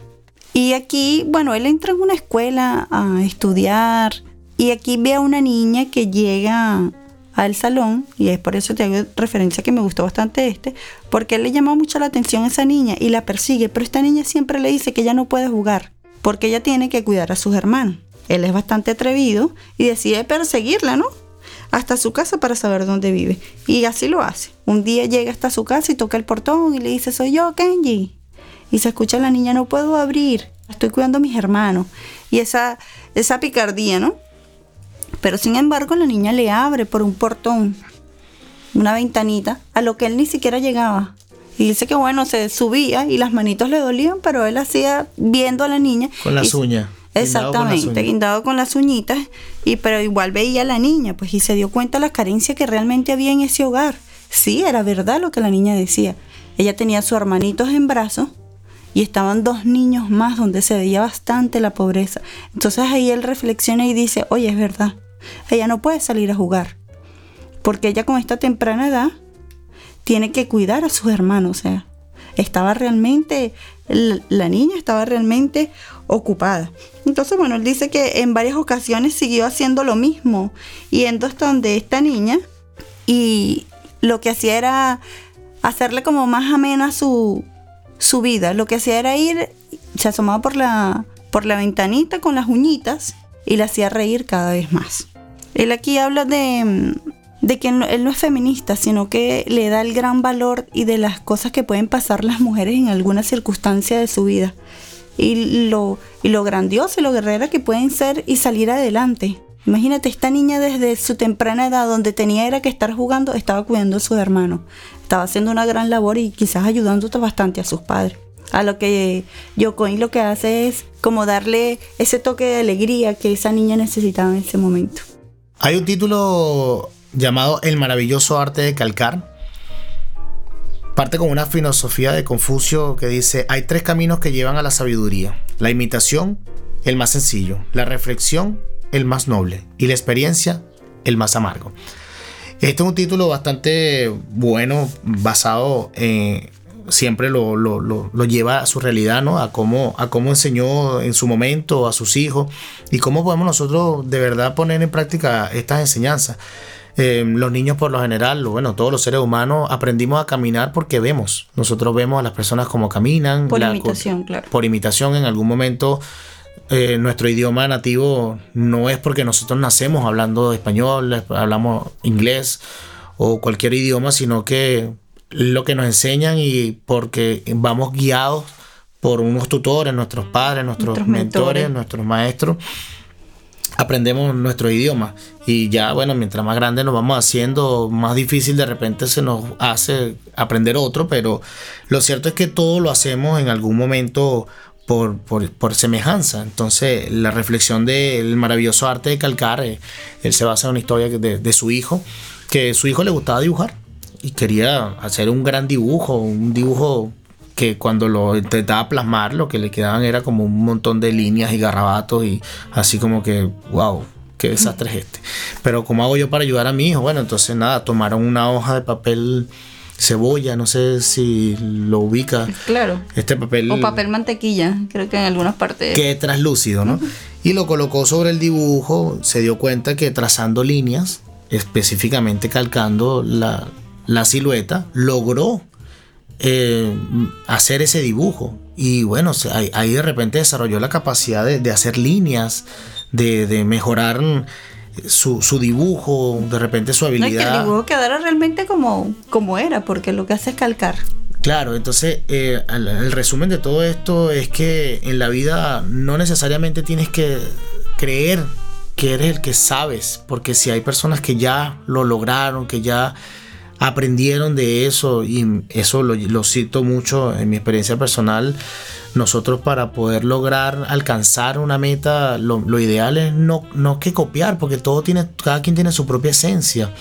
Y aquí, bueno, él entra en una escuela a estudiar y aquí ve a una niña que llega al salón, y es por eso te hago referencia que me gustó bastante este, porque él le llama mucho la atención a esa niña y la persigue, pero esta niña siempre le dice que ella no puede jugar, porque ella tiene que cuidar a sus hermanos. Él es bastante atrevido y decide perseguirla, ¿no? Hasta su casa para saber dónde vive. Y así lo hace. Un día llega hasta su casa y toca el portón y le dice, soy yo, Kenji. Y se escucha a la niña, no puedo abrir, estoy cuidando a mis hermanos. Y esa, esa picardía, ¿no? Pero sin embargo la niña le abre por un portón, una ventanita, a lo que él ni siquiera llegaba. Y dice que bueno, se subía y las manitos le dolían, pero él hacía viendo a la niña. Con las uñas Exactamente, guindado con las uñitas, y pero igual veía a la niña, pues y se dio cuenta la carencia que realmente había en ese hogar. Sí, era verdad lo que la niña decía. Ella tenía a sus hermanitos en brazos y estaban dos niños más donde se veía bastante la pobreza. Entonces ahí él reflexiona y dice, oye, es verdad, ella no puede salir a jugar, porque ella con esta temprana edad tiene que cuidar a sus hermanos, o sea, estaba realmente, la niña estaba realmente ocupada. Entonces, bueno, él dice que en varias ocasiones siguió haciendo lo mismo, yendo hasta donde esta niña, y lo que hacía era hacerle como más amena su, su vida. Lo que hacía era ir, se asomaba por la, por la ventanita con las uñitas y la hacía reír cada vez más. Él aquí habla de, de que él no es feminista, sino que le da el gran valor y de las cosas que pueden pasar las mujeres en alguna circunstancia de su vida. Y lo, y lo grandioso y lo guerrera que pueden ser y salir adelante. Imagínate, esta niña desde su temprana edad, donde tenía era que estar jugando, estaba cuidando a su hermano. Estaba haciendo una gran labor y quizás ayudando bastante a sus padres. A lo que Yocoin lo que hace es como darle ese toque de alegría que esa niña necesitaba en ese momento. Hay un título llamado El maravilloso arte de calcar. Parte con una filosofía de Confucio que dice, hay tres caminos que llevan a la sabiduría. La imitación, el más sencillo. La reflexión, el más noble y la experiencia el más amargo. Este es un título bastante bueno, basado en, siempre lo, lleva a su realidad, ¿no? A cómo, a cómo enseñó en su momento a sus hijos y cómo podemos nosotros de verdad poner en práctica estas enseñanzas. Eh, los niños por lo general, bueno, todos los seres humanos aprendimos a caminar porque vemos. Nosotros vemos a las personas como caminan. Por imitación, claro. Por imitación en algún momento eh, nuestro idioma nativo no es porque nosotros nacemos hablando español, hablamos inglés o cualquier idioma, sino que lo que nos enseñan y porque vamos guiados por unos tutores, nuestros padres, nuestros, mentores, nuestros maestros, aprendemos nuestro idioma. Y ya, bueno, mientras más grande nos vamos haciendo, más difícil de repente se nos hace aprender otro, pero lo cierto es que todo lo hacemos en algún momento por, por, semejanza. Entonces, la reflexión del maravilloso arte de calcar, eh, él se basa en una historia de, de, su hijo, que su hijo le gustaba dibujar y quería hacer un gran dibujo, un dibujo que cuando lo intentaba plasmar, lo que le quedaban era como un montón de líneas y garrabatos y así como que, wow, qué desastre es este. Pero ¿cómo hago yo para ayudar a mi hijo? Bueno, entonces nada, tomaron una hoja de papel cebolla, no sé si lo ubica. Claro. Este papel. O papel mantequilla, creo que en algunas partes. Que es translúcido, ¿no? Y lo colocó sobre el dibujo, se dio cuenta que trazando líneas, específicamente calcando la, silueta, logró eh, hacer ese dibujo. Y bueno, ahí, de repente desarrolló la capacidad de, hacer líneas, de, de mejorar su, su, dibujo, de repente su habilidad. No, que el dibujo quedara realmente como, como era, porque lo que hace es calcar. Claro, entonces eh, el, resumen de todo esto es que en la vida no necesariamente tienes que creer que eres el que sabes, porque si hay personas que ya lo lograron, que ya aprendieron de eso, y eso lo, cito mucho en mi experiencia personal, nosotros para poder lograr alcanzar una meta, lo, ideal es no, no que copiar, porque todo tiene, cada quien tiene su propia esencia.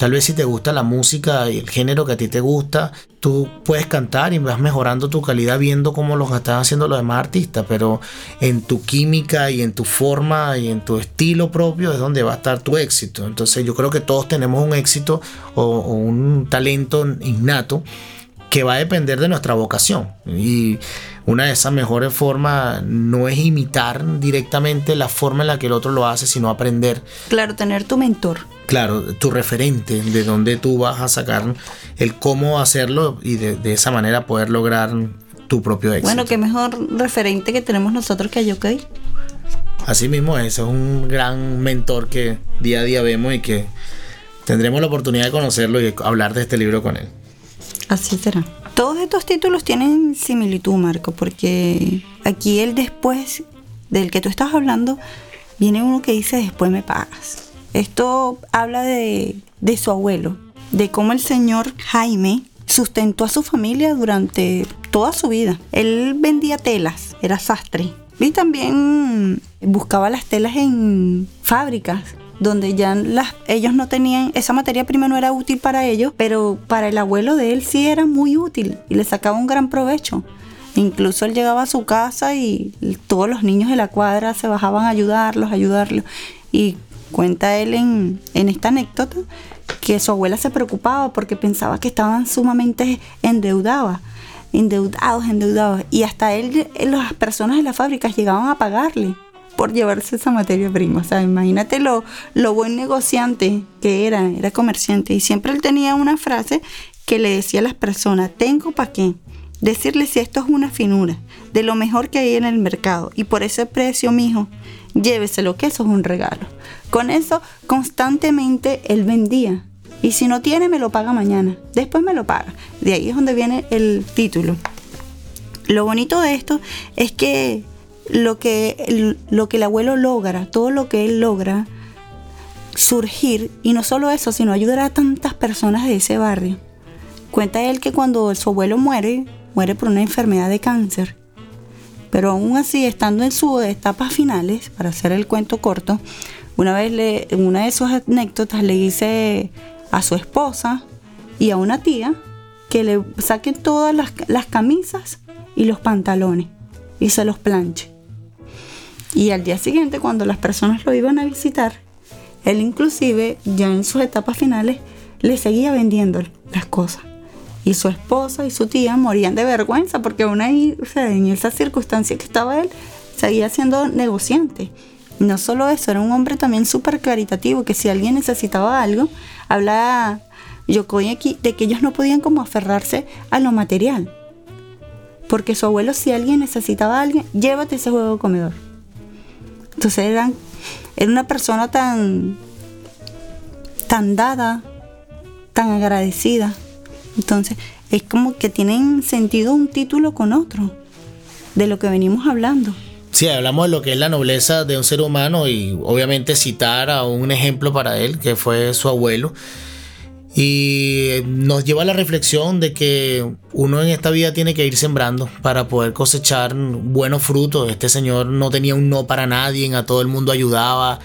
Tal vez si te gusta la música y el género que a ti te gusta, tú puedes cantar y vas mejorando tu calidad viendo cómo lo están haciendo los demás artistas, pero en tu química y en tu forma y en tu estilo propio es donde va a estar tu éxito. Entonces yo creo que todos tenemos un éxito o, o un talento innato que va a depender de nuestra vocación. Y una de esas mejores formas no es imitar directamente la forma en la que el otro lo hace, sino aprender. Claro, tener tu mentor. Claro, tu referente, de donde tú vas a sacar el cómo hacerlo y de, esa manera poder lograr tu propio éxito. Bueno, qué mejor referente que tenemos nosotros que a Yokai. Así mismo, ese es un gran mentor que día a día vemos y que tendremos la oportunidad de conocerlo y hablar de este libro con él. Así será. Todos estos títulos tienen similitud, Marco, porque aquí el después del que tú estás hablando, viene uno que dice después me pagas. Esto habla de, de su abuelo, de cómo el señor Jaime sustentó a su familia durante toda su vida. Él vendía telas, era sastre. Y también buscaba las telas en fábricas donde ya las, ellos no tenían, esa materia prima no era útil para ellos, pero para el abuelo de él sí era muy útil y le sacaba un gran provecho. Incluso él llegaba a su casa y todos los niños de la cuadra se bajaban a ayudarlos, a ayudarlos. Y cuenta él en, esta anécdota que su abuela se preocupaba porque pensaba que estaban sumamente endeudadas endeudados, endeudados. Y hasta él, las personas de las fábricas llegaban a pagarle por llevarse esa materia prima. O sea, imagínate lo, lo buen negociante que era, era comerciante. Y siempre él tenía una frase que le decía a las personas, tengo para qué. Decirle si esto es una finura, de lo mejor que hay en el mercado. Y por ese precio, mijo, lléveselo, que eso es un regalo. Con eso, constantemente él vendía. Y si no tiene, me lo paga mañana. Después me lo paga. De ahí es donde viene el título. Lo bonito de esto es que lo que lo que el abuelo logra, todo lo que él logra surgir, y no solo eso, sino ayudar a tantas personas de ese barrio. Cuenta él que cuando su abuelo muere, muere por una enfermedad de cáncer. Pero aún así, estando en sus etapas finales, para hacer el cuento corto, una vez le, en una de sus anécdotas le dice a su esposa y a una tía que le saquen todas las, las camisas y los pantalones y se los planche. Y al día siguiente, cuando las personas lo iban a visitar, él inclusive, ya en sus etapas finales, le seguía vendiendo las cosas. Y su esposa y su tía morían de vergüenza porque aún ahí, o sea, en esa circunstancia que estaba él, seguía siendo negociante. No solo eso, era un hombre también súper caritativo, que si alguien necesitaba algo, hablaba aquí de que ellos no podían como aferrarse a lo material. Porque su abuelo, si alguien necesitaba alguien, llévate ese juego comedor entonces era una persona tan, tan dada, tan agradecida. Entonces es como que tienen sentido un título con otro, de lo que venimos hablando. Sí, hablamos de lo que es la nobleza de un ser humano y obviamente citar a un ejemplo para él, que fue su abuelo. Y nos lleva a la reflexión de que uno en esta vida tiene que ir sembrando para poder cosechar buenos frutos. Este señor no tenía un no para nadie, a todo el mundo ayudaba.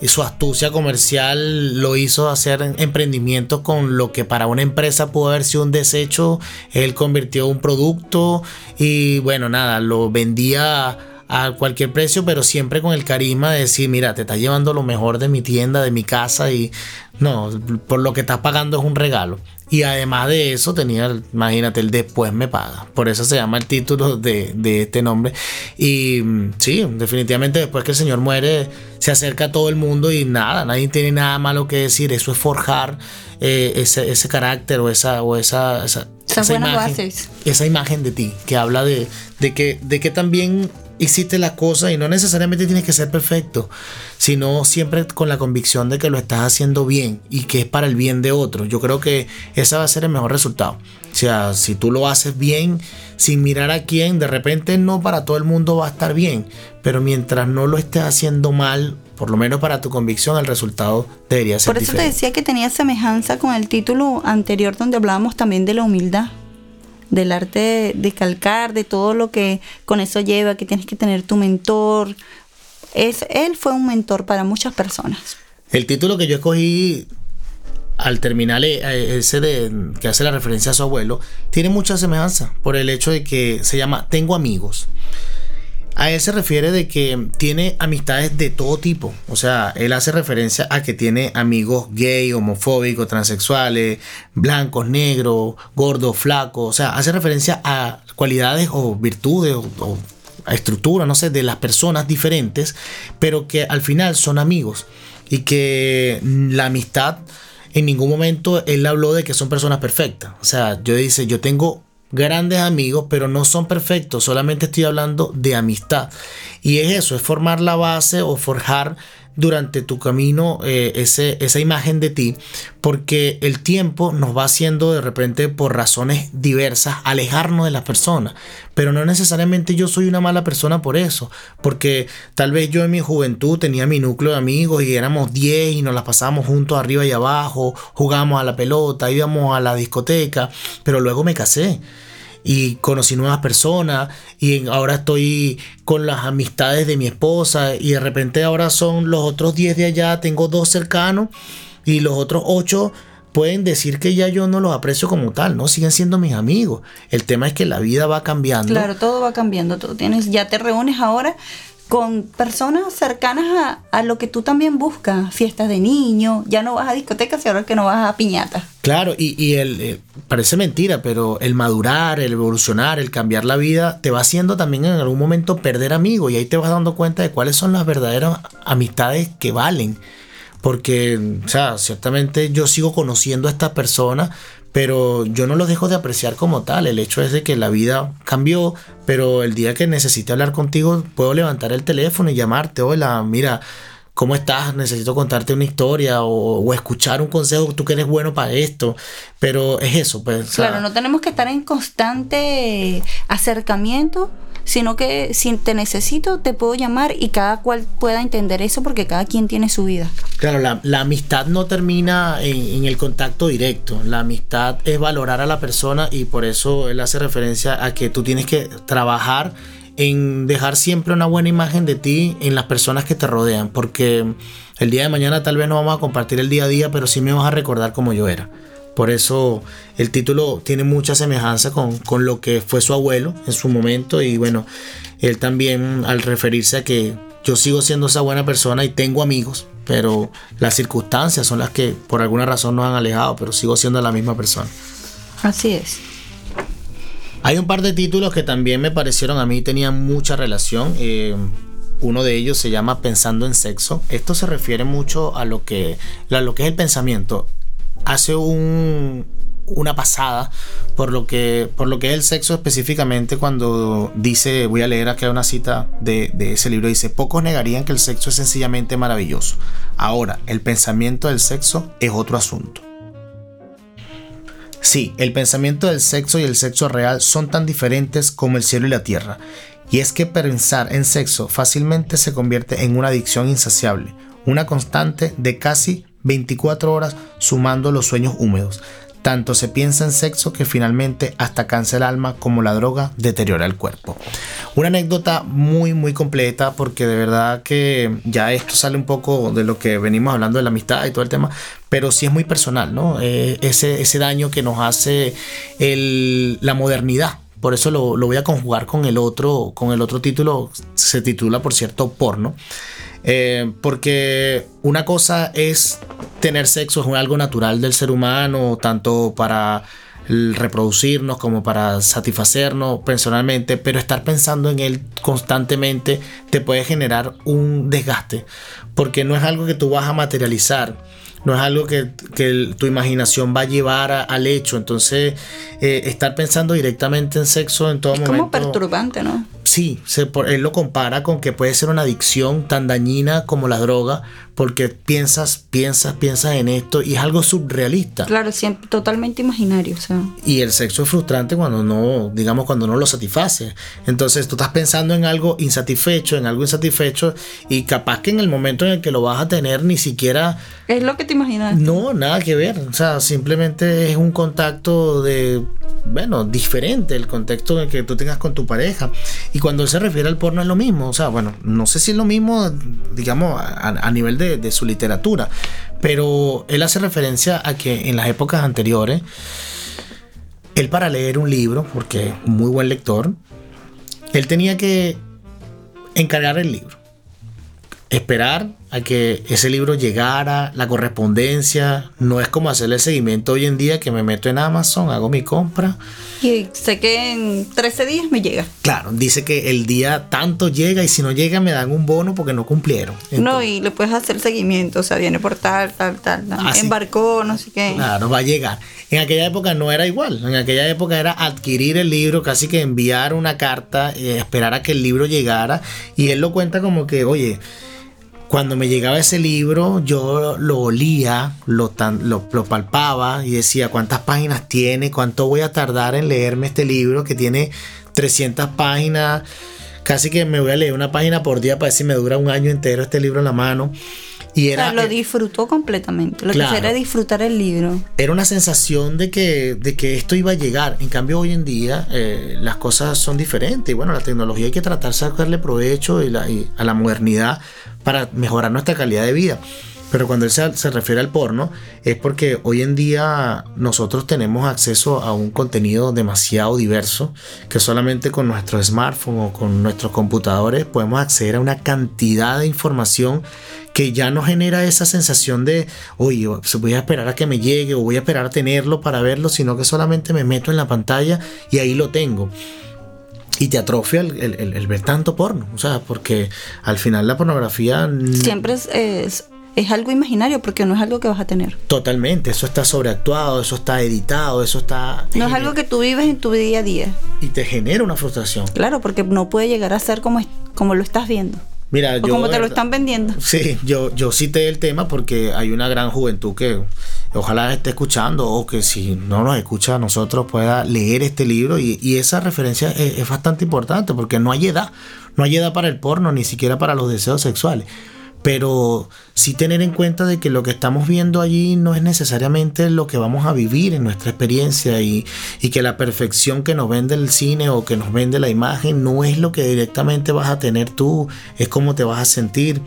Y su astucia comercial lo hizo hacer emprendimientos con lo que para una empresa pudo haber sido un desecho. Él convirtió un producto y bueno, nada, lo vendía a cualquier precio, pero siempre con el carisma de decir, mira, te estás llevando lo mejor de mi tienda, de mi casa y no, por lo que estás pagando es un regalo. Y además de eso tenía, imagínate, el después me paga. Por eso se llama el título de, este nombre. Y mm, sí, definitivamente después que el Señor muere, se acerca a todo el mundo y nada, nadie tiene nada malo que decir. Eso es forjar eh, ese, carácter o esa, o esa, esa, imagen, esa imagen de ti, que habla de, de, que, de que también hiciste la cosa y no necesariamente tienes que ser perfecto, sino siempre con la convicción de que lo estás haciendo bien y que es para el bien de otros. Yo creo que ese va a ser el mejor resultado. O sea, si tú lo haces bien, sin mirar a quién, de repente no para todo el mundo va a estar bien, pero mientras no lo estés haciendo mal, por lo menos para tu convicción, el resultado debería ser Por eso te decía que tenía semejanza con el título anterior donde hablábamos también de la humildad del arte de calcar, de todo lo que con eso lleva, que tienes que tener tu mentor. Es, él fue un mentor para muchas personas. El título que yo escogí al terminar eh, ese de, que hace la referencia a su abuelo, tiene mucha semejanza por el hecho de que se llama Tengo amigos. A él se refiere de que tiene amistades de todo tipo. O sea, él hace referencia a que tiene amigos gay, homofóbicos, transexuales, blancos, negros, gordos, flacos. O sea, hace referencia a cualidades o virtudes o, a estructura, no sé, de las personas diferentes, pero que al final son amigos. Y que la amistad en ningún momento él habló de que son personas perfectas. O sea, yo dice, yo tengo grandes amigos, pero no son perfectos, solamente estoy hablando de amistad. Y es eso, es formar la base o forjar durante tu camino eh, ese, esa imagen de ti, porque el tiempo nos va haciendo de repente por razones diversas alejarnos de las personas, pero no necesariamente yo soy una mala persona por eso, porque tal vez yo en mi juventud tenía mi núcleo de amigos y éramos 10 y nos las pasábamos juntos arriba y abajo, jugábamos a la pelota, íbamos a la discoteca, pero luego me casé y conocí nuevas personas y ahora estoy con las amistades de mi esposa y de repente ahora son los otros 10 de allá, tengo dos cercanos y los otros 8 pueden decir que ya yo no los aprecio como tal, ¿no? Siguen siendo mis amigos. El tema es que la vida va cambiando. Claro, todo va cambiando. Tú tienes, ya te reúnes ahora con personas cercanas a, lo que tú también buscas, fiestas de niños, ya no vas a discotecas y ahora que no vas a piñatas. Claro, y, el, eh, parece mentira, pero el madurar, el evolucionar, el cambiar la vida, te va haciendo también en algún momento perder amigos y ahí te vas dando cuenta de cuáles son las verdaderas amistades que valen. Porque, o sea, ciertamente yo sigo conociendo a estas personas, pero yo no lo dejo de apreciar como tal. El hecho es de que la vida cambió, pero el día que necesite hablar contigo, puedo levantar el teléfono y llamarte. Hola, mira, ¿cómo estás? Necesito contarte una historia o, escuchar un consejo, tú que eres bueno para esto. Pero es eso, pues. Claro, no tenemos que estar en constante acercamiento sino que si te necesito, te puedo llamar y cada cual pueda entender eso porque cada quien tiene su vida. Claro, la, amistad no termina en, el contacto directo, la amistad es valorar a la persona y por eso él hace referencia a que tú tienes que trabajar en dejar siempre una buena imagen de ti en las personas que te rodean, porque el día de mañana tal vez no vamos a compartir el día a día, pero sí me vas a recordar como yo era. Por eso el título tiene mucha semejanza con, lo que fue su abuelo en su momento y bueno, él también al referirse a que yo sigo siendo esa buena persona y tengo amigos, pero las circunstancias son las que por alguna razón nos han alejado, pero sigo siendo la misma persona. Así es. Hay un par de títulos que también me parecieron a mí tenían mucha relación. Eh, uno de ellos se llama Pensando en Sexo. Esto se refiere mucho a lo que, a lo que es el pensamiento hace un, una pasada por lo que por lo que es el sexo específicamente cuando dice voy a leer aquí una cita de, de, ese libro dice pocos negarían que el sexo es sencillamente maravilloso. Ahora el pensamiento del sexo es otro asunto sí el pensamiento del sexo y el sexo real son tan diferentes como el cielo y la tierra. Y es que pensar en sexo fácilmente se convierte en una adicción insaciable una constante de casi 24 horas sumando los sueños húmedos. Tanto se piensa en sexo que finalmente hasta cansa el alma como la droga deteriora el cuerpo. Una anécdota muy muy completa porque de verdad que ya esto sale un poco de lo que venimos hablando de la amistad y todo el tema, pero sí es muy personal, ¿no? Eh, ese, daño que nos hace la modernidad por eso lo, lo, voy a conjugar con el otro, con el otro título, se titula por cierto porno. Eh, porque una cosa es tener sexo, es algo natural del ser humano, tanto para reproducirnos como para satisfacernos personalmente, pero estar pensando en él constantemente te puede generar un desgaste, porque no es algo que tú vas a materializar no es algo que, tu imaginación va a llevar al hecho. Entonces, eh, estar pensando directamente en sexo en todo es momento. como perturbante, ¿no? Sí, se, él lo compara con que puede ser una adicción tan dañina como la droga, porque piensas, piensas, piensas en esto y es algo surrealista. Claro, siempre totalmente imaginario. O sea. Y el sexo es frustrante cuando no, digamos, cuando no lo satisface. Entonces tú estás pensando en algo insatisfecho, en algo insatisfecho y capaz que en el momento en el que lo vas a tener ni siquiera... Es lo que te imaginas. No, nada que ver. O sea, simplemente es un contacto de bueno, diferente el contexto en el que tú tengas con tu pareja. Y cuando él se refiere al porno es lo mismo. O sea, bueno, no sé si es lo mismo, digamos, a, nivel de, su literatura. Pero él hace referencia a que en las épocas anteriores, él para leer un libro, porque muy buen lector, él tenía que encargar el libro. Esperar a que ese libro llegara, la correspondencia, no es como hacerle seguimiento hoy en día que me meto en Amazon, hago mi compra. Y sé que en 13 días me llega. Claro, dice que el día tanto llega y si no llega me dan un bono porque no cumplieron. no, y le puedes hacer seguimiento, o sea, viene por tal, tal, tal, embarcó, no sé qué. Claro, va a llegar. En aquella época no era igual, en aquella época era adquirir el libro, casi que enviar una carta, eh, esperar a que el libro llegara y él lo cuenta como que, oye, cuando me llegaba ese libro, yo lo olía, lo, lo, palpaba y decía cuántas páginas tiene, cuánto voy a tardar en leerme este libro que tiene 300 páginas. Casi que me voy a leer una página por día para si me dura un año entero este libro en la mano. Y era, o sea, lo eh, disfrutó completamente. Lo Claro. que era disfrutar el libro. era una sensación de que, de que esto iba a llegar. En cambio, hoy en día eh, las cosas son diferentes. Y bueno, la tecnología hay que tratar de sacarle provecho y la- y a la modernidad para mejorar nuestra calidad de vida. Pero cuando él se, se refiere al porno, es porque hoy en día nosotros tenemos acceso a un contenido demasiado diverso, que solamente con nuestro smartphone o con nuestros computadores podemos acceder a una cantidad de información que ya no genera esa sensación de, oye, voy a esperar a que me llegue o voy a esperar a tenerlo para verlo, sino que solamente me meto en la pantalla y ahí lo tengo. Y te atrofia el, el- el- el ver tanto porno, o sea, porque al final la pornografía... Siempre es, es, es algo imaginario porque no es algo que vas a tener. Totalmente, eso está sobreactuado, eso está editado, eso está... No es algo que tú vives en tu día a día. Y te genera una frustración. Claro, porque no puede llegar a ser como lo estás viendo. Mira, yo... como te lo están vendiendo. Sí, yo, yo cité el tema porque hay una gran juventud que ojalá esté escuchando o que si no nos escucha a nosotros pueda leer este libro y, y esa referencia es, es bastante importante porque no hay edad, no hay edad para el porno, ni siquiera para los deseos sexuales. Pero sí tener en cuenta de que lo que estamos viendo allí no es necesariamente lo que vamos a vivir en nuestra experiencia y, y que la perfección que nos vende el cine o que nos vende la imagen no es lo que directamente vas a tener tú, es cómo te vas a sentir.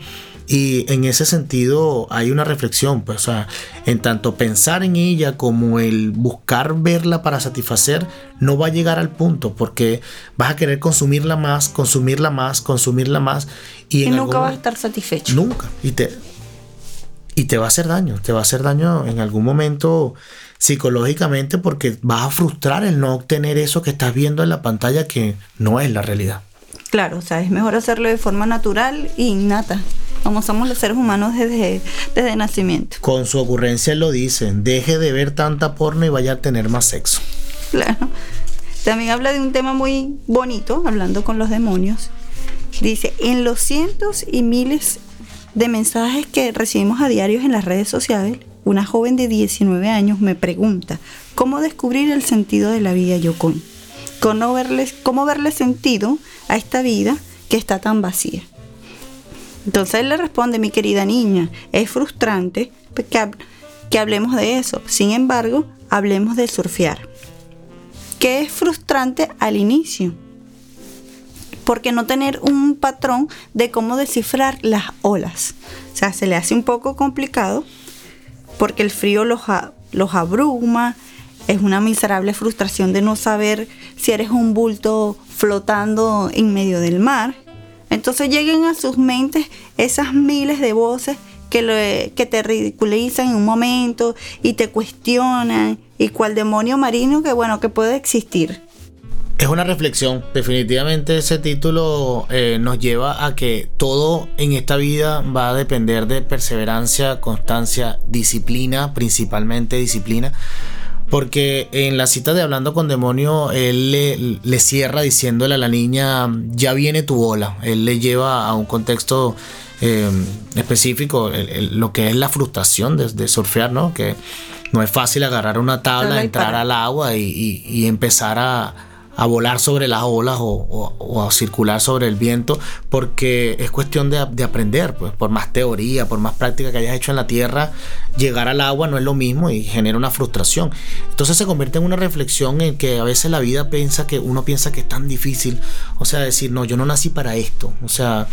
Y en ese sentido hay una reflexión, pues, o sea, en tanto pensar en ella como el buscar verla para satisfacer, no va a llegar al punto, porque vas a querer consumirla más, consumirla más, consumirla más. Y, nunca algún- vas a estar satisfecho. Nunca. Y te, y te va a hacer daño. Te va a hacer daño en algún momento psicológicamente porque vas a frustrar el no obtener eso que estás viendo en la pantalla que no es la realidad. Claro, o sea, es mejor hacerlo de forma natural e innata, como somos los seres humanos desde, desde nacimiento. Con su ocurrencia lo dice, deje de ver tanta porno y vaya a tener más sexo. Claro. También habla de un tema muy bonito, hablando con los demonios. Dice, en los cientos y miles de mensajes que recibimos a diarios en las redes sociales, una joven de 19 años me pregunta, ¿cómo descubrir el sentido de la vida Yokon? ¿Cómo verle, ¿Cómo verle sentido a esta vida que está tan vacía? Entonces él le responde, mi querida niña, es frustrante que, que hablemos de eso. Sin embargo, hablemos de surfear. Que es frustrante al inicio. Porque no tener un patrón de cómo descifrar las olas. O sea, se le hace un poco complicado porque el frío los, los abruma. Es una miserable frustración de no saber si eres un bulto flotando en medio del mar. Entonces lleguen a sus mentes esas miles de voces que, te ridiculizan en un momento y te cuestionan y cual demonio marino que bueno que puede existir. Es una reflexión. Definitivamente ese título eh, nos lleva a que todo en esta vida va a depender de perseverancia, constancia, disciplina, principalmente disciplina. Porque en la cita de Hablando con Demonio, él le, le cierra diciéndole a la niña, ya viene tu ola. Él le lleva a un contexto eh, específico el- el- lo que es la frustración de, de surfear, ¿no? Que no es fácil agarrar una tabla, entrar al agua y, y- y empezar a, a volar sobre las olas o, o- a circular sobre el viento, porque es cuestión de, de aprender, pues por más teoría, por más práctica que hayas hecho en la tierra, llegar al agua no es lo mismo y genera una frustración. Entonces se convierte en una reflexión en que a veces la vida piensa que uno piensa que es tan difícil, o sea, decir, no, yo no nací para esto, o sea,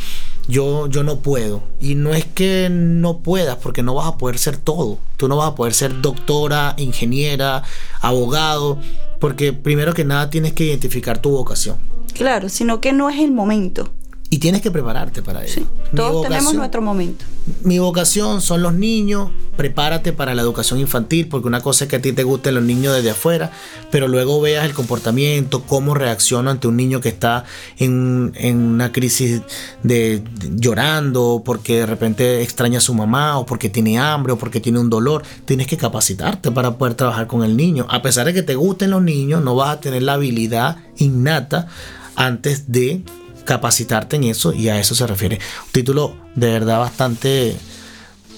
yo, yo no puedo. Y no es que no puedas, porque no vas a poder ser todo. Tú no vas a poder ser doctora, ingeniera, abogado, porque primero que nada tienes que identificar tu vocación. Claro, sino que no es el momento. Y tienes que prepararte para ello. Sí. Todos tenemos nuestro momento. mi vocación son los niños. Prepárate para la educación infantil, porque una cosa es que a ti te gusten los niños desde afuera, pero luego veas el comportamiento, cómo reacciona ante un niño que está en, en una crisis de, de- llorando, porque de repente extraña a su mamá, o porque tiene hambre, o porque tiene un dolor. Tienes que capacitarte para poder trabajar con el niño. A pesar de que te gusten los niños, no vas a tener la habilidad innata antes de capacitarte en eso y a eso se refiere. Un título de verdad bastante,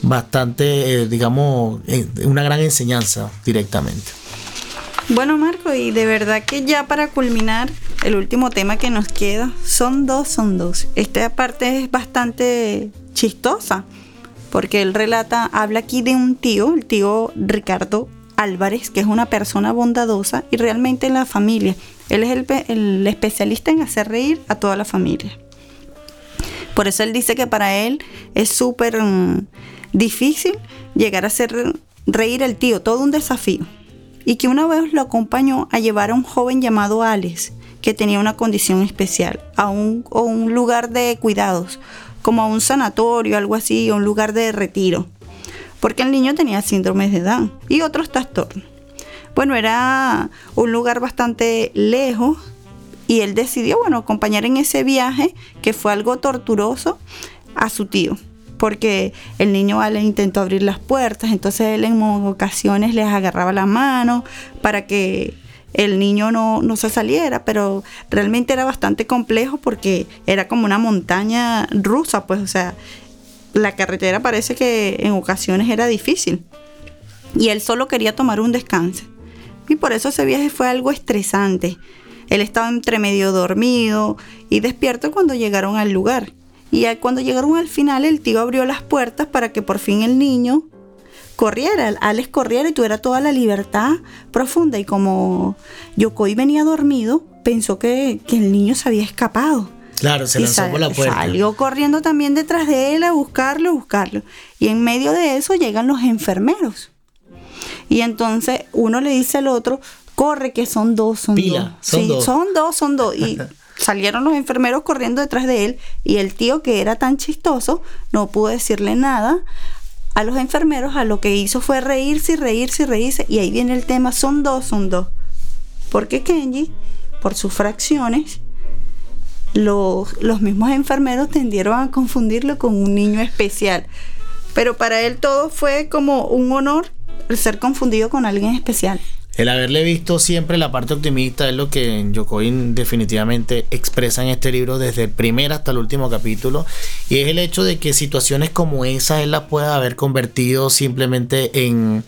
bastante, eh, digamos, eh, una gran enseñanza directamente. Bueno, Marco, y de verdad que ya para culminar, el último tema que nos queda son dos, son dos. Esta parte es bastante chistosa, porque él relata, habla aquí de un tío, el tío Ricardo Álvarez, que es una persona bondadosa y realmente en la familia. Él es el, especialista en hacer reír a toda la familia. Por eso él dice que para él es súper mm, difícil llegar a hacer reír al tío, todo un desafío. Y que una vez lo acompañó a llevar a un joven llamado Alex, que tenía una condición especial, a un, un lugar de cuidados, como a un sanatorio, algo así, o un lugar de retiro porque el niño tenía síndrome de Down y otros trastornos. Bueno, era un lugar bastante lejos y él decidió, bueno, acompañar en ese viaje, que fue algo torturoso, a su tío. Porque el niño le intentó abrir las puertas, entonces él en ocasiones les agarraba la mano para que el niño no, no, se saliera, pero realmente era bastante complejo porque era como una montaña rusa, pues, o sea, la carretera parece que en ocasiones era difícil. Y él solo quería tomar un descanso. Y por eso ese viaje fue algo estresante. Él estaba entre medio dormido y despierto cuando llegaron al lugar. Y cuando llegaron al final, el tío abrió las puertas para que por fin el niño corriera, Alex corriera y tuviera toda la libertad profunda. Y como Yokoi venía dormido, pensó que, que el niño se había escapado. Claro, se lanzó por la puerta. Salió corriendo también detrás de él a buscarlo, a buscarlo. Y en medio de eso llegan los enfermeros. Y entonces uno le dice al otro, corre que son dos, son dos. Son dos. son dos, son dos. Y salieron los enfermeros corriendo detrás de él y el tío que era tan chistoso no pudo decirle nada a los enfermeros, a lo que hizo fue reírse y reírse y reírse. Y ahí viene el tema, son dos, son dos. Porque Kenji, por sus fracciones, los, los mismos enfermeros tendieron a confundirlo con un niño especial. Pero para él todo fue como un honor el ser confundido con alguien especial. El haberle visto siempre la parte optimista es lo que Yokoin definitivamente expresa en este libro desde el primer hasta el último capítulo y es el hecho de que situaciones como esas él las pueda haber convertido simplemente en,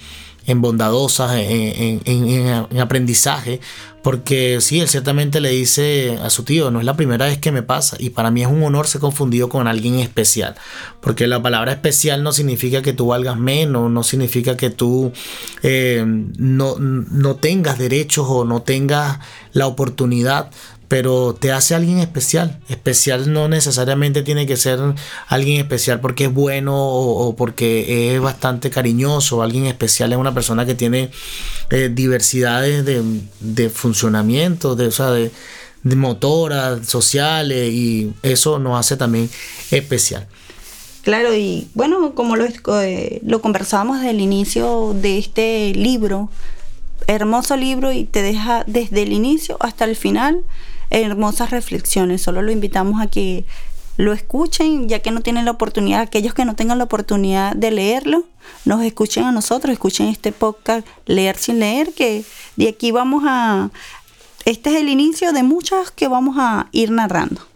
en bondadosas, en, en, aprendizaje, porque sí, él ciertamente le dice a su tío, no es la primera vez que me pasa y para mí es un honor ser confundido con alguien especial, porque la palabra especial no significa que tú valgas menos, no significa que tú eh, no, no tengas derechos o no tengas la oportunidad pero te hace alguien especial. Especial no necesariamente tiene que ser alguien especial porque es bueno o, porque es bastante cariñoso. Alguien especial es una persona que tiene eh, diversidades de, funcionamiento, de, o sea, de, motoras, sociales y eso nos hace también especial. Claro, y bueno, como lo, eh, lo conversábamos desde el inicio de este libro, hermoso libro y te deja desde el inicio hasta el final hermosas reflexiones. Solo lo invitamos a que lo escuchen, ya que no tienen la oportunidad, aquellos que no tengan la oportunidad de leerlo, nos escuchen a nosotros, escuchen este podcast Leer sin leer, que de aquí vamos a... Este es el inicio de muchas que vamos a ir narrando.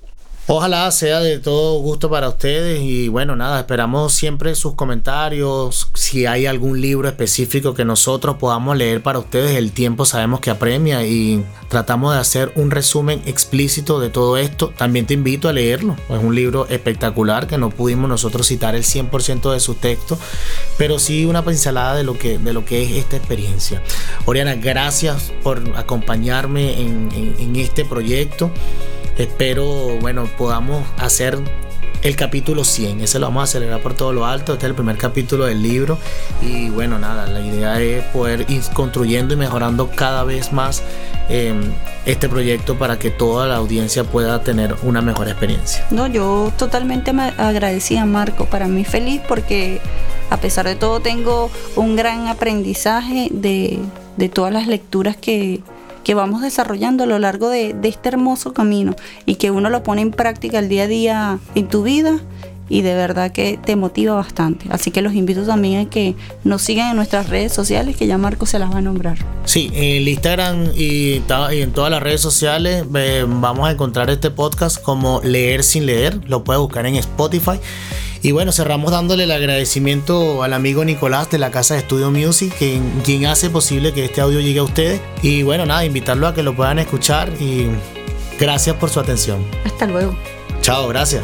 Ojalá sea de todo gusto para ustedes y bueno, nada, esperamos siempre sus comentarios, si hay algún libro específico que nosotros podamos leer para ustedes, el tiempo sabemos que apremia y tratamos de hacer un resumen explícito de todo esto. También te invito a leerlo, es un libro espectacular que no pudimos nosotros citar el 100% de su texto, pero sí una pincelada de lo que, de lo que es esta experiencia. Oriana, gracias por acompañarme en, en este proyecto. Espero, bueno, podamos hacer el capítulo 100. Ese lo vamos a acelerar por todo lo alto. Este es el primer capítulo del libro. Y bueno, nada, la idea es poder ir construyendo y mejorando cada vez más em, este proyecto para que toda la audiencia pueda tener una mejor experiencia. No, yo totalmente me agradecida, Marco. Para mí feliz porque a pesar de todo tengo un gran aprendizaje de, de todas las lecturas que que vamos desarrollando a lo largo de, este hermoso camino y que uno lo pone en práctica el día a día en tu vida y de verdad que te motiva bastante. Así que los invito también a que nos sigan en nuestras redes sociales, que ya Marco se las va a nombrar. Sí, en el Instagram y, en todas las redes sociales eh, vamos a encontrar este podcast como Leer sin leer. Lo puedes buscar en Spotify. Y bueno, cerramos dándole el agradecimiento al amigo Nicolás de la Casa de Studio Music, quien, quien hace posible que este audio llegue a ustedes. Y bueno, nada, invitarlo a que lo puedan escuchar y gracias por su atención. Hasta luego. Chao, gracias.